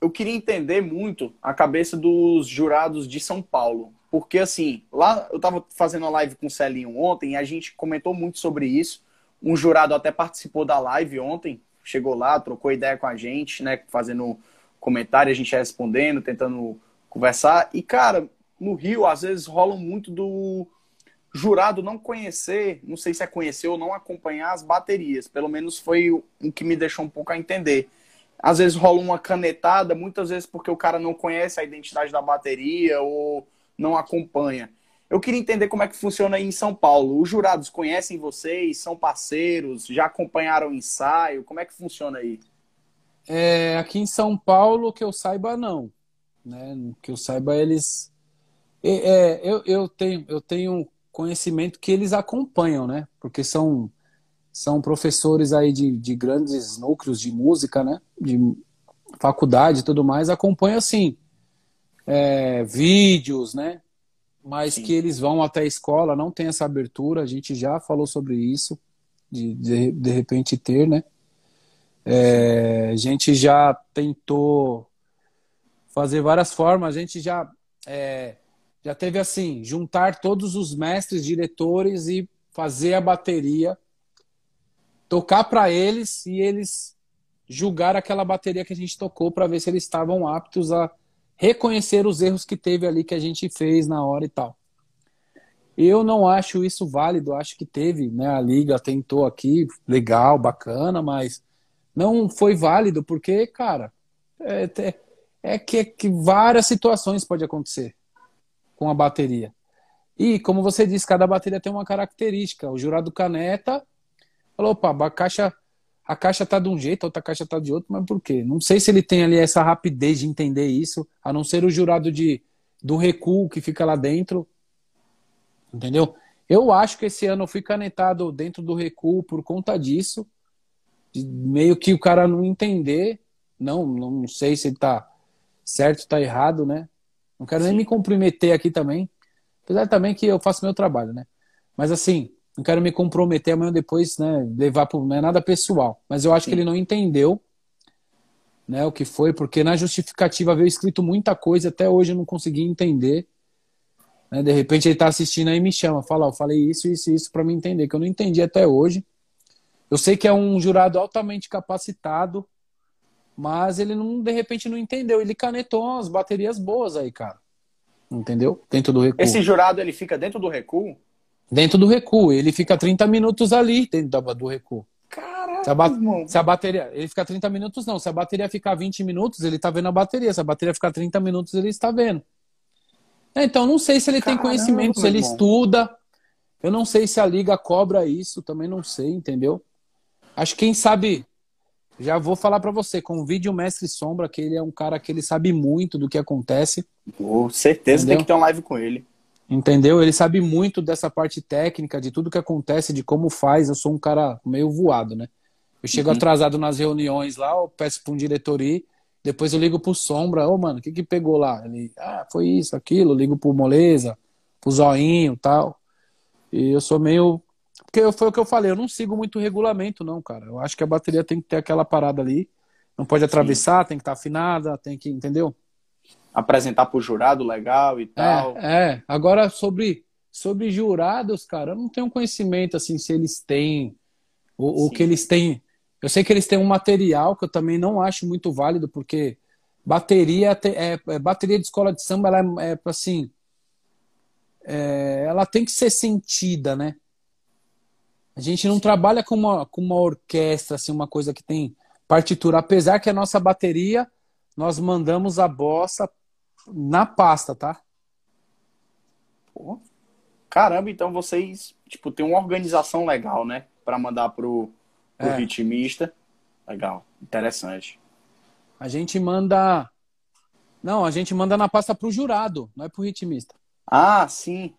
Eu queria entender muito a cabeça dos jurados de São Paulo. Porque, assim, lá eu estava fazendo a live com o Celinho ontem e a gente comentou muito sobre isso. Um jurado até participou da live ontem, chegou lá, trocou ideia com a gente, né? Fazendo comentário, a gente respondendo, tentando conversar. E, cara, no Rio, às vezes rola muito do jurado não conhecer, não sei se é conhecer ou não acompanhar as baterias. Pelo menos foi o que me deixou um pouco a entender. Às vezes rola uma canetada, muitas vezes porque o cara não conhece a identidade da bateria ou não acompanha. Eu queria entender como é que funciona aí em São Paulo. Os jurados conhecem vocês, são parceiros, já acompanharam o ensaio? Como é que funciona aí? É, aqui em São Paulo, que eu saiba, não. Né? Que eu saiba, eles. É, é, eu, eu, tenho, eu tenho conhecimento que eles acompanham, né? Porque são, são professores aí de, de grandes núcleos de música, né? De faculdade e tudo mais, acompanham assim é, vídeos, né? Mas Sim. que eles vão até a escola, não tem essa abertura, a gente já falou sobre isso, de de, de repente ter, né? É, a gente já tentou fazer várias formas, a gente já, é, já teve assim, juntar todos os mestres, diretores e fazer a bateria, tocar para eles e eles julgar aquela bateria que a gente tocou para ver se eles estavam aptos a reconhecer os erros que teve ali que a gente fez na hora e tal. Eu não acho isso válido, acho que teve, né? A liga tentou aqui, legal, bacana, mas não foi válido porque, cara, é, é, é que, que várias situações pode acontecer com a bateria. E, como você disse, cada bateria tem uma característica. O jurado Caneta falou: opa, a caixa a caixa tá de um jeito, a outra caixa tá de outro, mas por quê? Não sei se ele tem ali essa rapidez de entender isso, a não ser o jurado de, do recuo que fica lá dentro. Entendeu? Eu acho que esse ano eu fui canetado dentro do recuo por conta disso. meio que o cara não entender. Não, não sei se tá certo ou tá errado, né? Não quero Sim. nem me comprometer aqui também. Apesar também que eu faço meu trabalho, né? Mas assim, não quero me comprometer amanhã depois, né, levar para não é nada pessoal, mas eu acho Sim. que ele não entendeu, né, o que foi, porque na justificativa veio escrito muita coisa, até hoje eu não consegui entender. Né, de repente ele está assistindo aí e me chama, fala, eu falei isso, isso, isso para me entender, que eu não entendi até hoje. Eu sei que é um jurado altamente capacitado, mas ele não, de repente, não entendeu. Ele canetou umas baterias boas aí, cara. Entendeu? Dentro do recuo. Esse jurado, ele fica dentro do recuo? Dentro do recuo. Ele fica 30 minutos ali dentro do recuo. Caraca, se a, ba se a bateria. Ele fica 30 minutos, não. Se a bateria ficar 20 minutos, ele tá vendo a bateria. Se a bateria ficar 30 minutos, ele está vendo. É, então, não sei se ele Caramba, tem conhecimento, se ele irmão. estuda. Eu não sei se a liga cobra isso, também não sei, entendeu? Acho que quem sabe já vou falar para você, convide o Mestre Sombra, que ele é um cara que ele sabe muito do que acontece. Com certeza entendeu? tem que ter uma live com ele. Entendeu? Ele sabe muito dessa parte técnica, de tudo que acontece, de como faz. Eu sou um cara meio voado, né? Eu chego uhum. atrasado nas reuniões lá, eu peço para um diretor ir, depois eu ligo pro Sombra, ô oh, mano, o que que pegou lá? Ele, ah, foi isso, aquilo, eu ligo pro Moleza, pro Zoinho tal. E eu sou meio porque foi o que eu falei, eu não sigo muito regulamento, não, cara. Eu acho que a bateria tem que ter aquela parada ali. Não pode atravessar, Sim. tem que estar tá afinada, tem que. Entendeu? Apresentar pro jurado legal e é, tal. É, é. agora sobre, sobre jurados, cara, eu não tenho conhecimento assim se eles têm. O, o que eles têm. Eu sei que eles têm um material que eu também não acho muito válido, porque bateria é, é bateria de escola de samba, ela é, é assim. É, ela tem que ser sentida, né? A gente não trabalha com uma, com uma orquestra, assim, uma coisa que tem partitura. Apesar que a nossa bateria, nós mandamos a bossa na pasta, tá? Pô. Caramba, então vocês, tipo, tem uma organização legal, né? Para mandar pro, pro é. ritmista. Legal, interessante. A gente manda. Não, a gente manda na pasta pro jurado, não é pro ritmista. Ah, sim.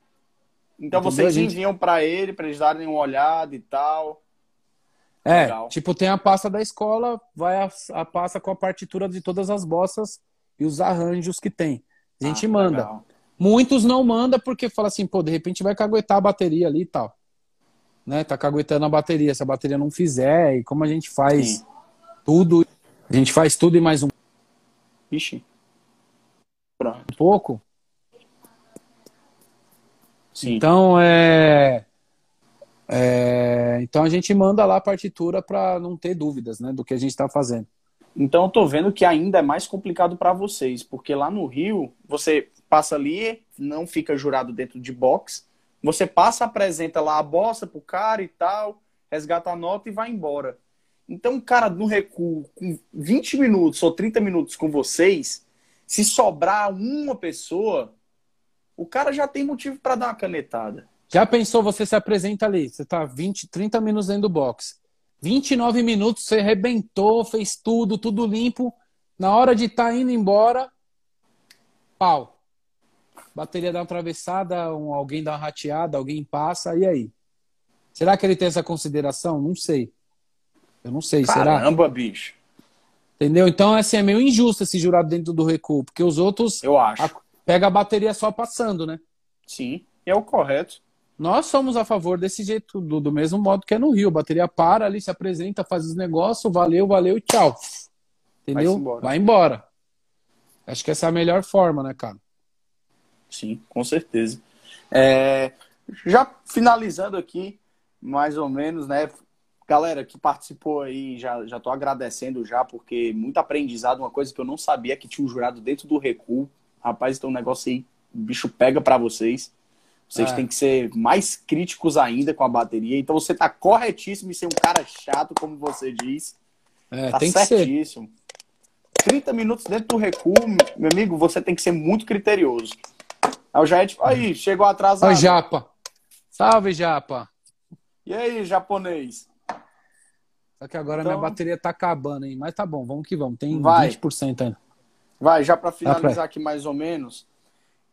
Então Entendeu? vocês gente... enviam para ele, para eles darem uma olhada e tal. É, Legal. tipo, tem a pasta da escola, vai a, a, pasta com a partitura de todas as bossas e os arranjos que tem. A gente ah, manda. Legal. Muitos não manda porque fala assim, pô, de repente vai caguetar a bateria ali e tal. Né? Tá caguetando a bateria, se a bateria não fizer, e como a gente faz Sim. tudo, a gente faz tudo e mais um. Ixi. Pronto. Um pouco. Sim. Então é... é, então a gente manda lá a partitura para não ter dúvidas, né, do que a gente está fazendo. Então eu tô vendo que ainda é mais complicado para vocês, porque lá no Rio você passa ali, não fica jurado dentro de box, você passa, apresenta lá a bossa pro cara e tal, resgata a nota e vai embora. Então, cara, no recuo, com 20 minutos ou 30 minutos com vocês, se sobrar uma pessoa, o cara já tem motivo para dar uma canetada. Já pensou, você se apresenta ali, você tá 20, 30 minutos dentro do box. 29 minutos, você arrebentou, fez tudo, tudo limpo. Na hora de estar tá indo embora, pau. Bateria dá uma atravessada, um, alguém dá uma rateada, alguém passa, e aí? Será que ele tem essa consideração? Não sei. Eu não sei, Caramba, será? Caramba, bicho. Entendeu? Então, assim, é meio injusto esse jurado dentro do recuo, porque os outros. Eu acho. A pega a bateria só passando, né? Sim, é o correto. Nós somos a favor desse jeito, do, do mesmo modo que é no Rio. A bateria para ali, se apresenta, faz os negócios, valeu, valeu e tchau. Entendeu? Vai embora. Vai embora. Acho que essa é a melhor forma, né, cara? Sim, com certeza. É, já finalizando aqui, mais ou menos, né? Galera que participou aí, já, já tô agradecendo já, porque muito aprendizado, uma coisa que eu não sabia que tinha um jurado dentro do recuo. Rapaz, então o negócio aí, o bicho pega para vocês. Vocês é. têm que ser mais críticos ainda com a bateria. Então você tá corretíssimo em ser um cara chato, como você diz. É, tá tem certíssimo. Que ser. 30 minutos dentro do recuo, meu amigo, você tem que ser muito criterioso. Aí o Jair, tipo, aí, chegou atrasado. Oi, Japa. Salve, Japa. E aí, japonês? Só que agora então... minha bateria tá acabando, hein? Mas tá bom, vamos que vamos. Tem Vai. 20% ainda. Vai, já para finalizar aqui mais ou menos,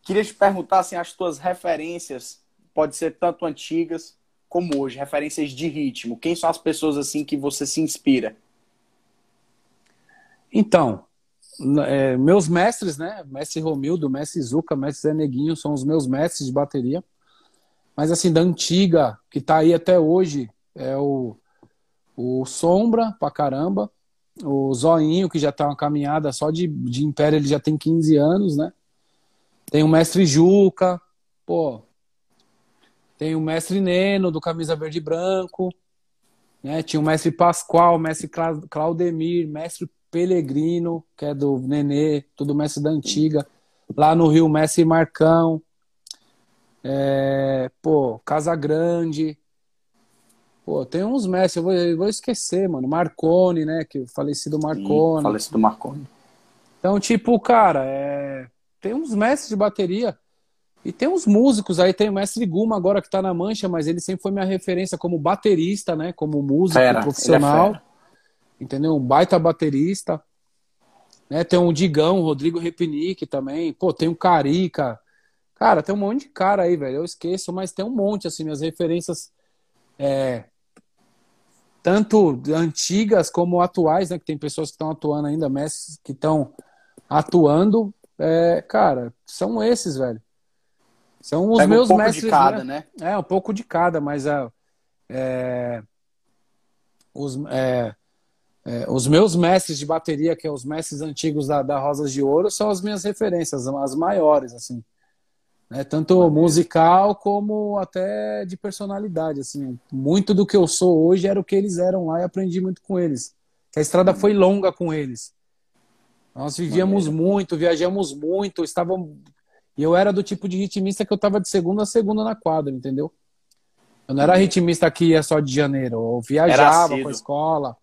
queria te perguntar assim, as tuas referências, pode ser tanto antigas como hoje, referências de ritmo. Quem são as pessoas assim que você se inspira? Então, é, meus mestres, né? Mestre Romildo, mestre Zuca, mestre Zé Neguinho, são os meus mestres de bateria. Mas assim, da antiga, que tá aí até hoje, é o, o Sombra pra caramba, o Zoinho, que já tá uma caminhada só de, de Império, ele já tem 15 anos, né? Tem o Mestre Juca, pô. Tem o Mestre Neno, do Camisa Verde e Branco. Né? Tinha o mestre Pascoal, o mestre Claudemir, mestre Pelegrino, que é do Nenê, tudo mestre da antiga. Lá no Rio, mestre Marcão. É, pô, Casa Grande. Pô, tem uns mestres, eu vou, eu vou esquecer, mano. Marcone, né? Que falecido Marcone. Sim, falecido Marcone. Então, tipo, cara, é... tem uns mestres de bateria e tem uns músicos aí, tem o mestre Guma agora que tá na mancha, mas ele sempre foi minha referência como baterista, né? Como músico fera, profissional. É entendeu? Um baita baterista. Né? Tem um Digão, Rodrigo Repinique também. Pô, tem um Carica. Cara, tem um monte de cara aí, velho. Eu esqueço, mas tem um monte, assim, minhas referências. É, tanto antigas como atuais, né? Que tem pessoas que estão atuando ainda, mestres que estão atuando. É, cara, são esses, velho. São os Pega meus um mestres. De cada, né? né? É, um pouco de cada, mas é, é os, é, é, os meus mestres de bateria, que é os mestres antigos da, da Rosas de Ouro, são as minhas referências, as maiores, assim. Né? Tanto musical como até de personalidade, assim. Muito do que eu sou hoje era o que eles eram lá e aprendi muito com eles. Que a estrada foi longa com eles. Nós vivíamos muito, viajamos muito, estavam... E eu era do tipo de ritmista que eu estava de segunda a segunda na quadra, entendeu? Eu não era ritmista que ia só de janeiro, eu viajava com a escola.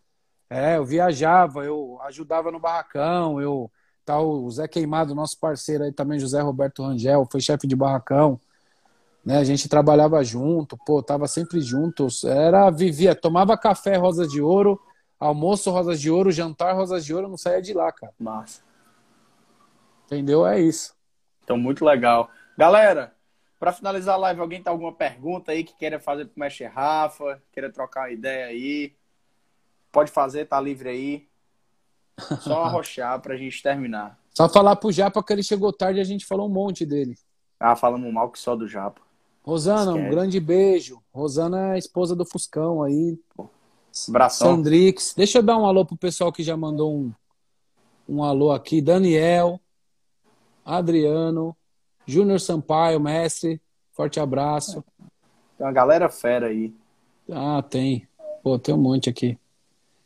É, eu viajava, eu ajudava no barracão, eu tal, o Zé Queimado, nosso parceiro aí também, José Roberto Rangel, foi chefe de barracão. Né, a gente trabalhava junto, pô, tava sempre juntos. Era, vivia, tomava café Rosas de Ouro, almoço Rosas de Ouro, jantar Rosas de Ouro, não saía de lá, cara. Massa. Entendeu? É isso. Então, muito legal. Galera, para finalizar a live, alguém tem alguma pergunta aí que queira fazer pro Mestre Rafa, queira trocar uma ideia aí? Pode fazer, tá livre aí. Só arrochar pra gente terminar. Só falar pro Japa que ele chegou tarde e a gente falou um monte dele. Ah, falamos mal que só do Japa. Rosana, Esquece. um grande beijo. Rosana é a esposa do Fuscão aí. Abração. Sandrix. Deixa eu dar um alô pro pessoal que já mandou um, um alô aqui. Daniel, Adriano, Júnior Sampaio, mestre. Forte abraço. Tem uma galera fera aí. Ah, tem. Pô, tem um monte aqui.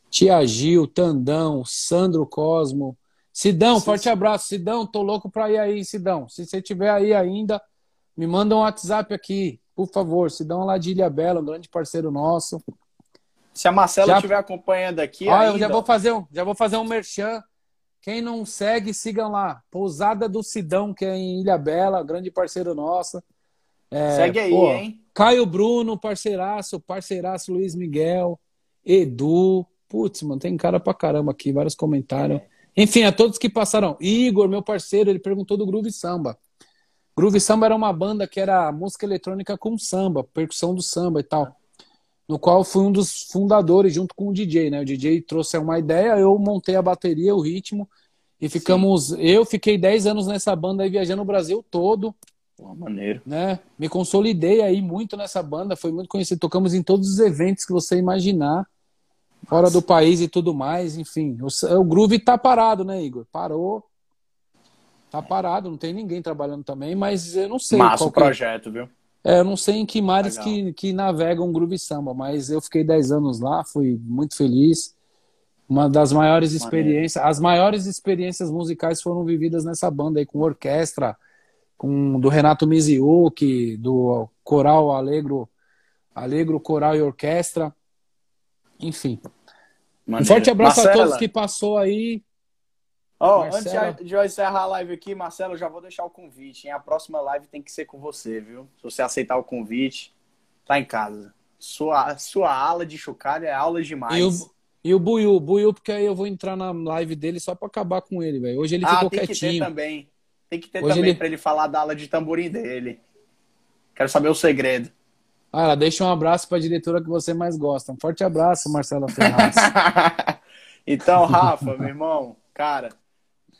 Tia Gil, Tandão, Sandro Cosmo. Sidão, sim, forte abraço. Sidão, tô louco pra ir aí, Sidão. Se você estiver aí ainda, me manda um WhatsApp aqui, por favor. Sidão lá de Ilha Bela, um grande parceiro nosso. Se a Marcela já... estiver acompanhando aqui. Olha, ainda... eu já vou fazer um, já vou fazer um merchan. Quem não segue, sigam lá. Pousada do Sidão, que é em Ilha Bela, grande parceiro nosso. É, Segue aí, pô, hein? Caio Bruno, parceiraço, parceiraço Luiz Miguel, Edu, Putz, mano, tem cara pra caramba aqui, vários comentários. Enfim, a todos que passaram. Igor, meu parceiro, ele perguntou do Groove Samba. Groove Samba era uma banda que era música eletrônica com samba, percussão do samba e tal. No qual fui um dos fundadores junto com o DJ, né? O DJ trouxe uma ideia, eu montei a bateria, o ritmo, e ficamos. Sim. Eu fiquei 10 anos nessa banda aí viajando o Brasil todo. Pô, maneiro. Né? Me consolidei aí muito nessa banda, foi muito conhecido. Tocamos em todos os eventos que você imaginar fora do país e tudo mais, enfim. O, o Groove tá parado, né, Igor? Parou. Tá parado, não tem ninguém trabalhando também, mas eu não sei. Massa o é. projeto, viu? É, eu não sei em que mares que, que navegam Groove Samba, mas eu fiquei 10 anos lá, fui muito feliz. Uma das maiores experiências, as maiores experiências musicais foram vividas nessa banda aí, com orquestra, com do Renato Miziuki, do Coral Alegro, Alegro Coral e Orquestra. Enfim. Maneiro. Um forte abraço Marcela. a todos que passou aí. Ó, oh, antes de eu encerrar a live aqui, Marcelo, já vou deixar o convite. Hein? A próxima live tem que ser com você, viu? Se você aceitar o convite, tá em casa. Sua, sua aula de chocalho é aula demais. E o, e o Buiu, Buiu, porque aí eu vou entrar na live dele só pra acabar com ele, velho. Hoje ele ah, ficou tem quietinho. Que ter também. Tem que ter Hoje também ele... pra ele falar da aula de tamborim dele. Quero saber o segredo. Ah, deixa um abraço para a diretora que você mais gosta. Um forte abraço, Marcela Ferraz. então, Rafa, meu irmão, cara,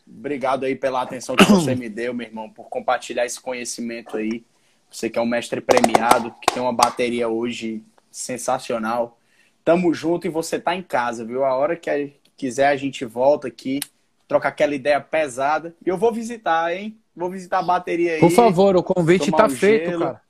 obrigado aí pela atenção que você me deu, meu irmão, por compartilhar esse conhecimento aí. Você que é um mestre premiado, que tem uma bateria hoje sensacional. Tamo junto e você tá em casa, viu? A hora que quiser a gente volta aqui, troca aquela ideia pesada. E eu vou visitar, hein? Vou visitar a bateria aí. Por favor, o convite tá um feito, gelo. cara.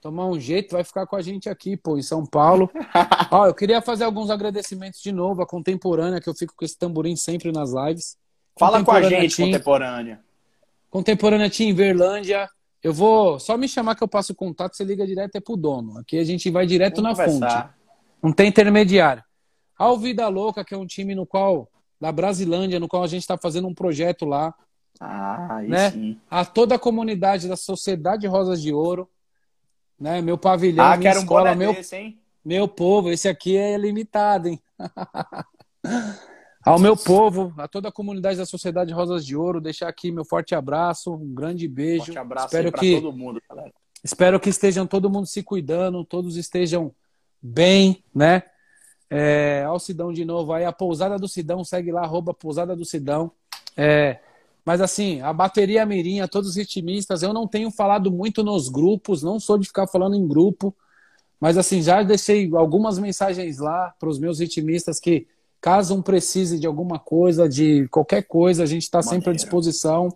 tomar um jeito, vai ficar com a gente aqui, pô, em São Paulo. Ó, eu queria fazer alguns agradecimentos de novo à Contemporânea, que eu fico com esse tamborim sempre nas lives. Fala com a gente, Team, Contemporânea. Contemporânea Team Verlândia. Eu vou só me chamar que eu passo o contato, você liga direto é pro dono. Aqui a gente vai direto Vamos na conversar. fonte. Não tem intermediário. Ao Vida Louca, que é um time no qual, da Brasilândia, no qual a gente está fazendo um projeto lá. Ah, né? sim. A toda a comunidade da Sociedade Rosas de Ouro né? Meu pavilhão, ah, minha escola, um meu, desse, meu povo, esse aqui é limitado, hein? Ao meu povo, a toda a comunidade da Sociedade Rosas de Ouro, deixar aqui meu forte abraço, um grande beijo. Forte abraço Espero que todo mundo, galera. Espero que estejam todo mundo se cuidando, todos estejam bem, né? É, ao Sidão de novo aí, a Pousada do Sidão, segue lá, arroba Pousada do Sidão. É, mas assim, a bateria mirim, todos os ritmistas, eu não tenho falado muito nos grupos, não sou de ficar falando em grupo, mas assim, já deixei algumas mensagens lá para os meus ritmistas que caso um precise de alguma coisa, de qualquer coisa, a gente está sempre à disposição.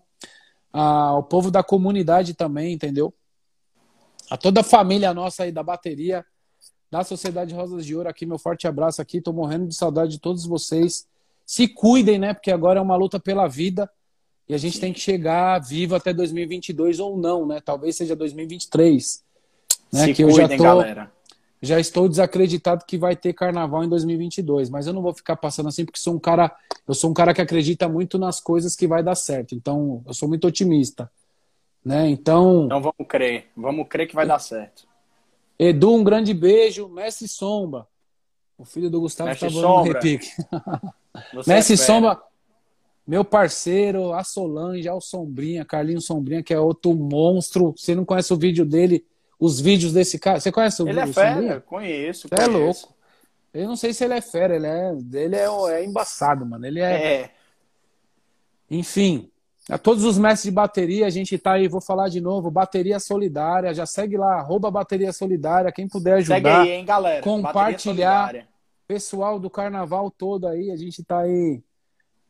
Ah, o povo da comunidade também, entendeu? A toda a família nossa aí da bateria, da Sociedade Rosas de Ouro aqui, meu forte abraço aqui, tô morrendo de saudade de todos vocês. Se cuidem, né? Porque agora é uma luta pela vida. E a gente Sim. tem que chegar vivo até 2022 ou não, né? Talvez seja 2023. Né? Se que cuidem, eu já tô, galera. Já estou desacreditado que vai ter carnaval em 2022, mas eu não vou ficar passando assim porque sou um cara, eu sou um cara que acredita muito nas coisas que vai dar certo. Então, eu sou muito otimista, né? Então, Então vamos crer, vamos crer que vai dar certo. Edu, um grande beijo, Messi Sombra. O filho do Gustavo está no repique. Messi é Sombra, meu parceiro, a Solange, o Sombrinha, Carlinho Sombrinha, que é outro monstro. Você não conhece o vídeo dele, os vídeos desse cara? Você conhece o Ele é fera, conheço. é louco. Eu não sei se ele é fera, ele é, ele é, é embaçado, mano. Ele é... é. Enfim, a todos os mestres de bateria, a gente tá aí, vou falar de novo, Bateria Solidária, já segue lá, arroba Bateria Solidária, quem puder ajudar. Segue aí, hein, galera. Compartilhar. Pessoal do carnaval todo aí, a gente tá aí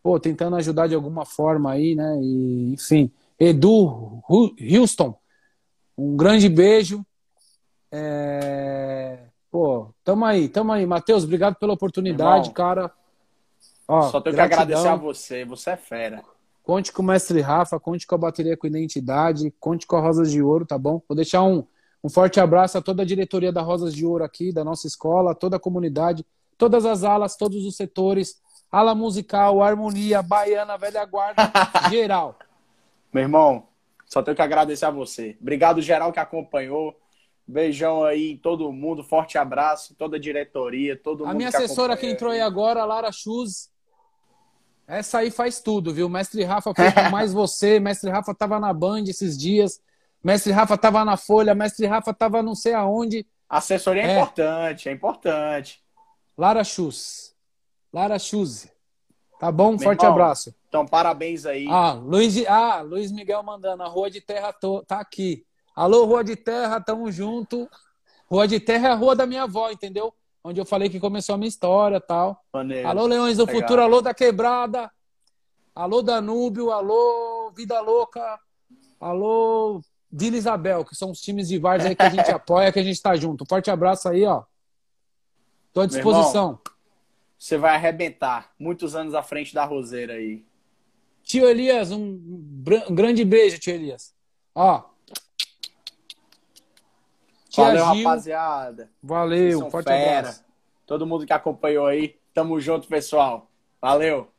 pô, tentando ajudar de alguma forma aí, né? E, enfim, Edu Houston, um grande beijo. É... Pô, tamo aí, tamo aí. Matheus, obrigado pela oportunidade, Irmão, cara. Ó, Só tenho gratidão. que agradecer a você, você é fera. Conte com o mestre Rafa, conte com a bateria com identidade, conte com a Rosas de Ouro, tá bom? Vou deixar um, um forte abraço a toda a diretoria da Rosas de Ouro aqui, da nossa escola, toda a comunidade, todas as alas, todos os setores ala musical, harmonia, baiana, velha guarda, geral. Meu irmão, só tenho que agradecer a você. Obrigado, geral, que acompanhou. Beijão aí em todo mundo, forte abraço, toda a diretoria, todo a mundo. A minha que assessora que entrou aí agora, Lara Chuz. Essa aí faz tudo, viu? Mestre Rafa fez com mais você. Mestre Rafa tava na Band esses dias. Mestre Rafa tava na Folha. Mestre Rafa tava não sei aonde. Assessoria é, é importante, é importante. Lara Chuz. Lara Chuse. Tá bom? Meu Forte irmão, abraço. Então, parabéns aí. Ah, Luiz, ah, Luiz Miguel mandando. A Rua de Terra tô, tá aqui. Alô, Rua de Terra, tamo junto. Rua de Terra é a rua da minha avó, entendeu? Onde eu falei que começou a minha história tal. Maneiro. Alô, Leões do Legal. Futuro, alô da Quebrada. Alô, Danúbio, alô, Vida Louca. Alô, Vila Isabel, que são os times de vários aí que a gente apoia, que a gente tá junto. Forte abraço aí, ó. Tô à disposição você vai arrebentar muitos anos à frente da Roseira aí. Tio Elias, um, um grande beijo, tio Elias. Ó. Tia Valeu, Gil, rapaziada. Valeu, forte fera. abraço. Todo mundo que acompanhou aí, tamo junto, pessoal. Valeu.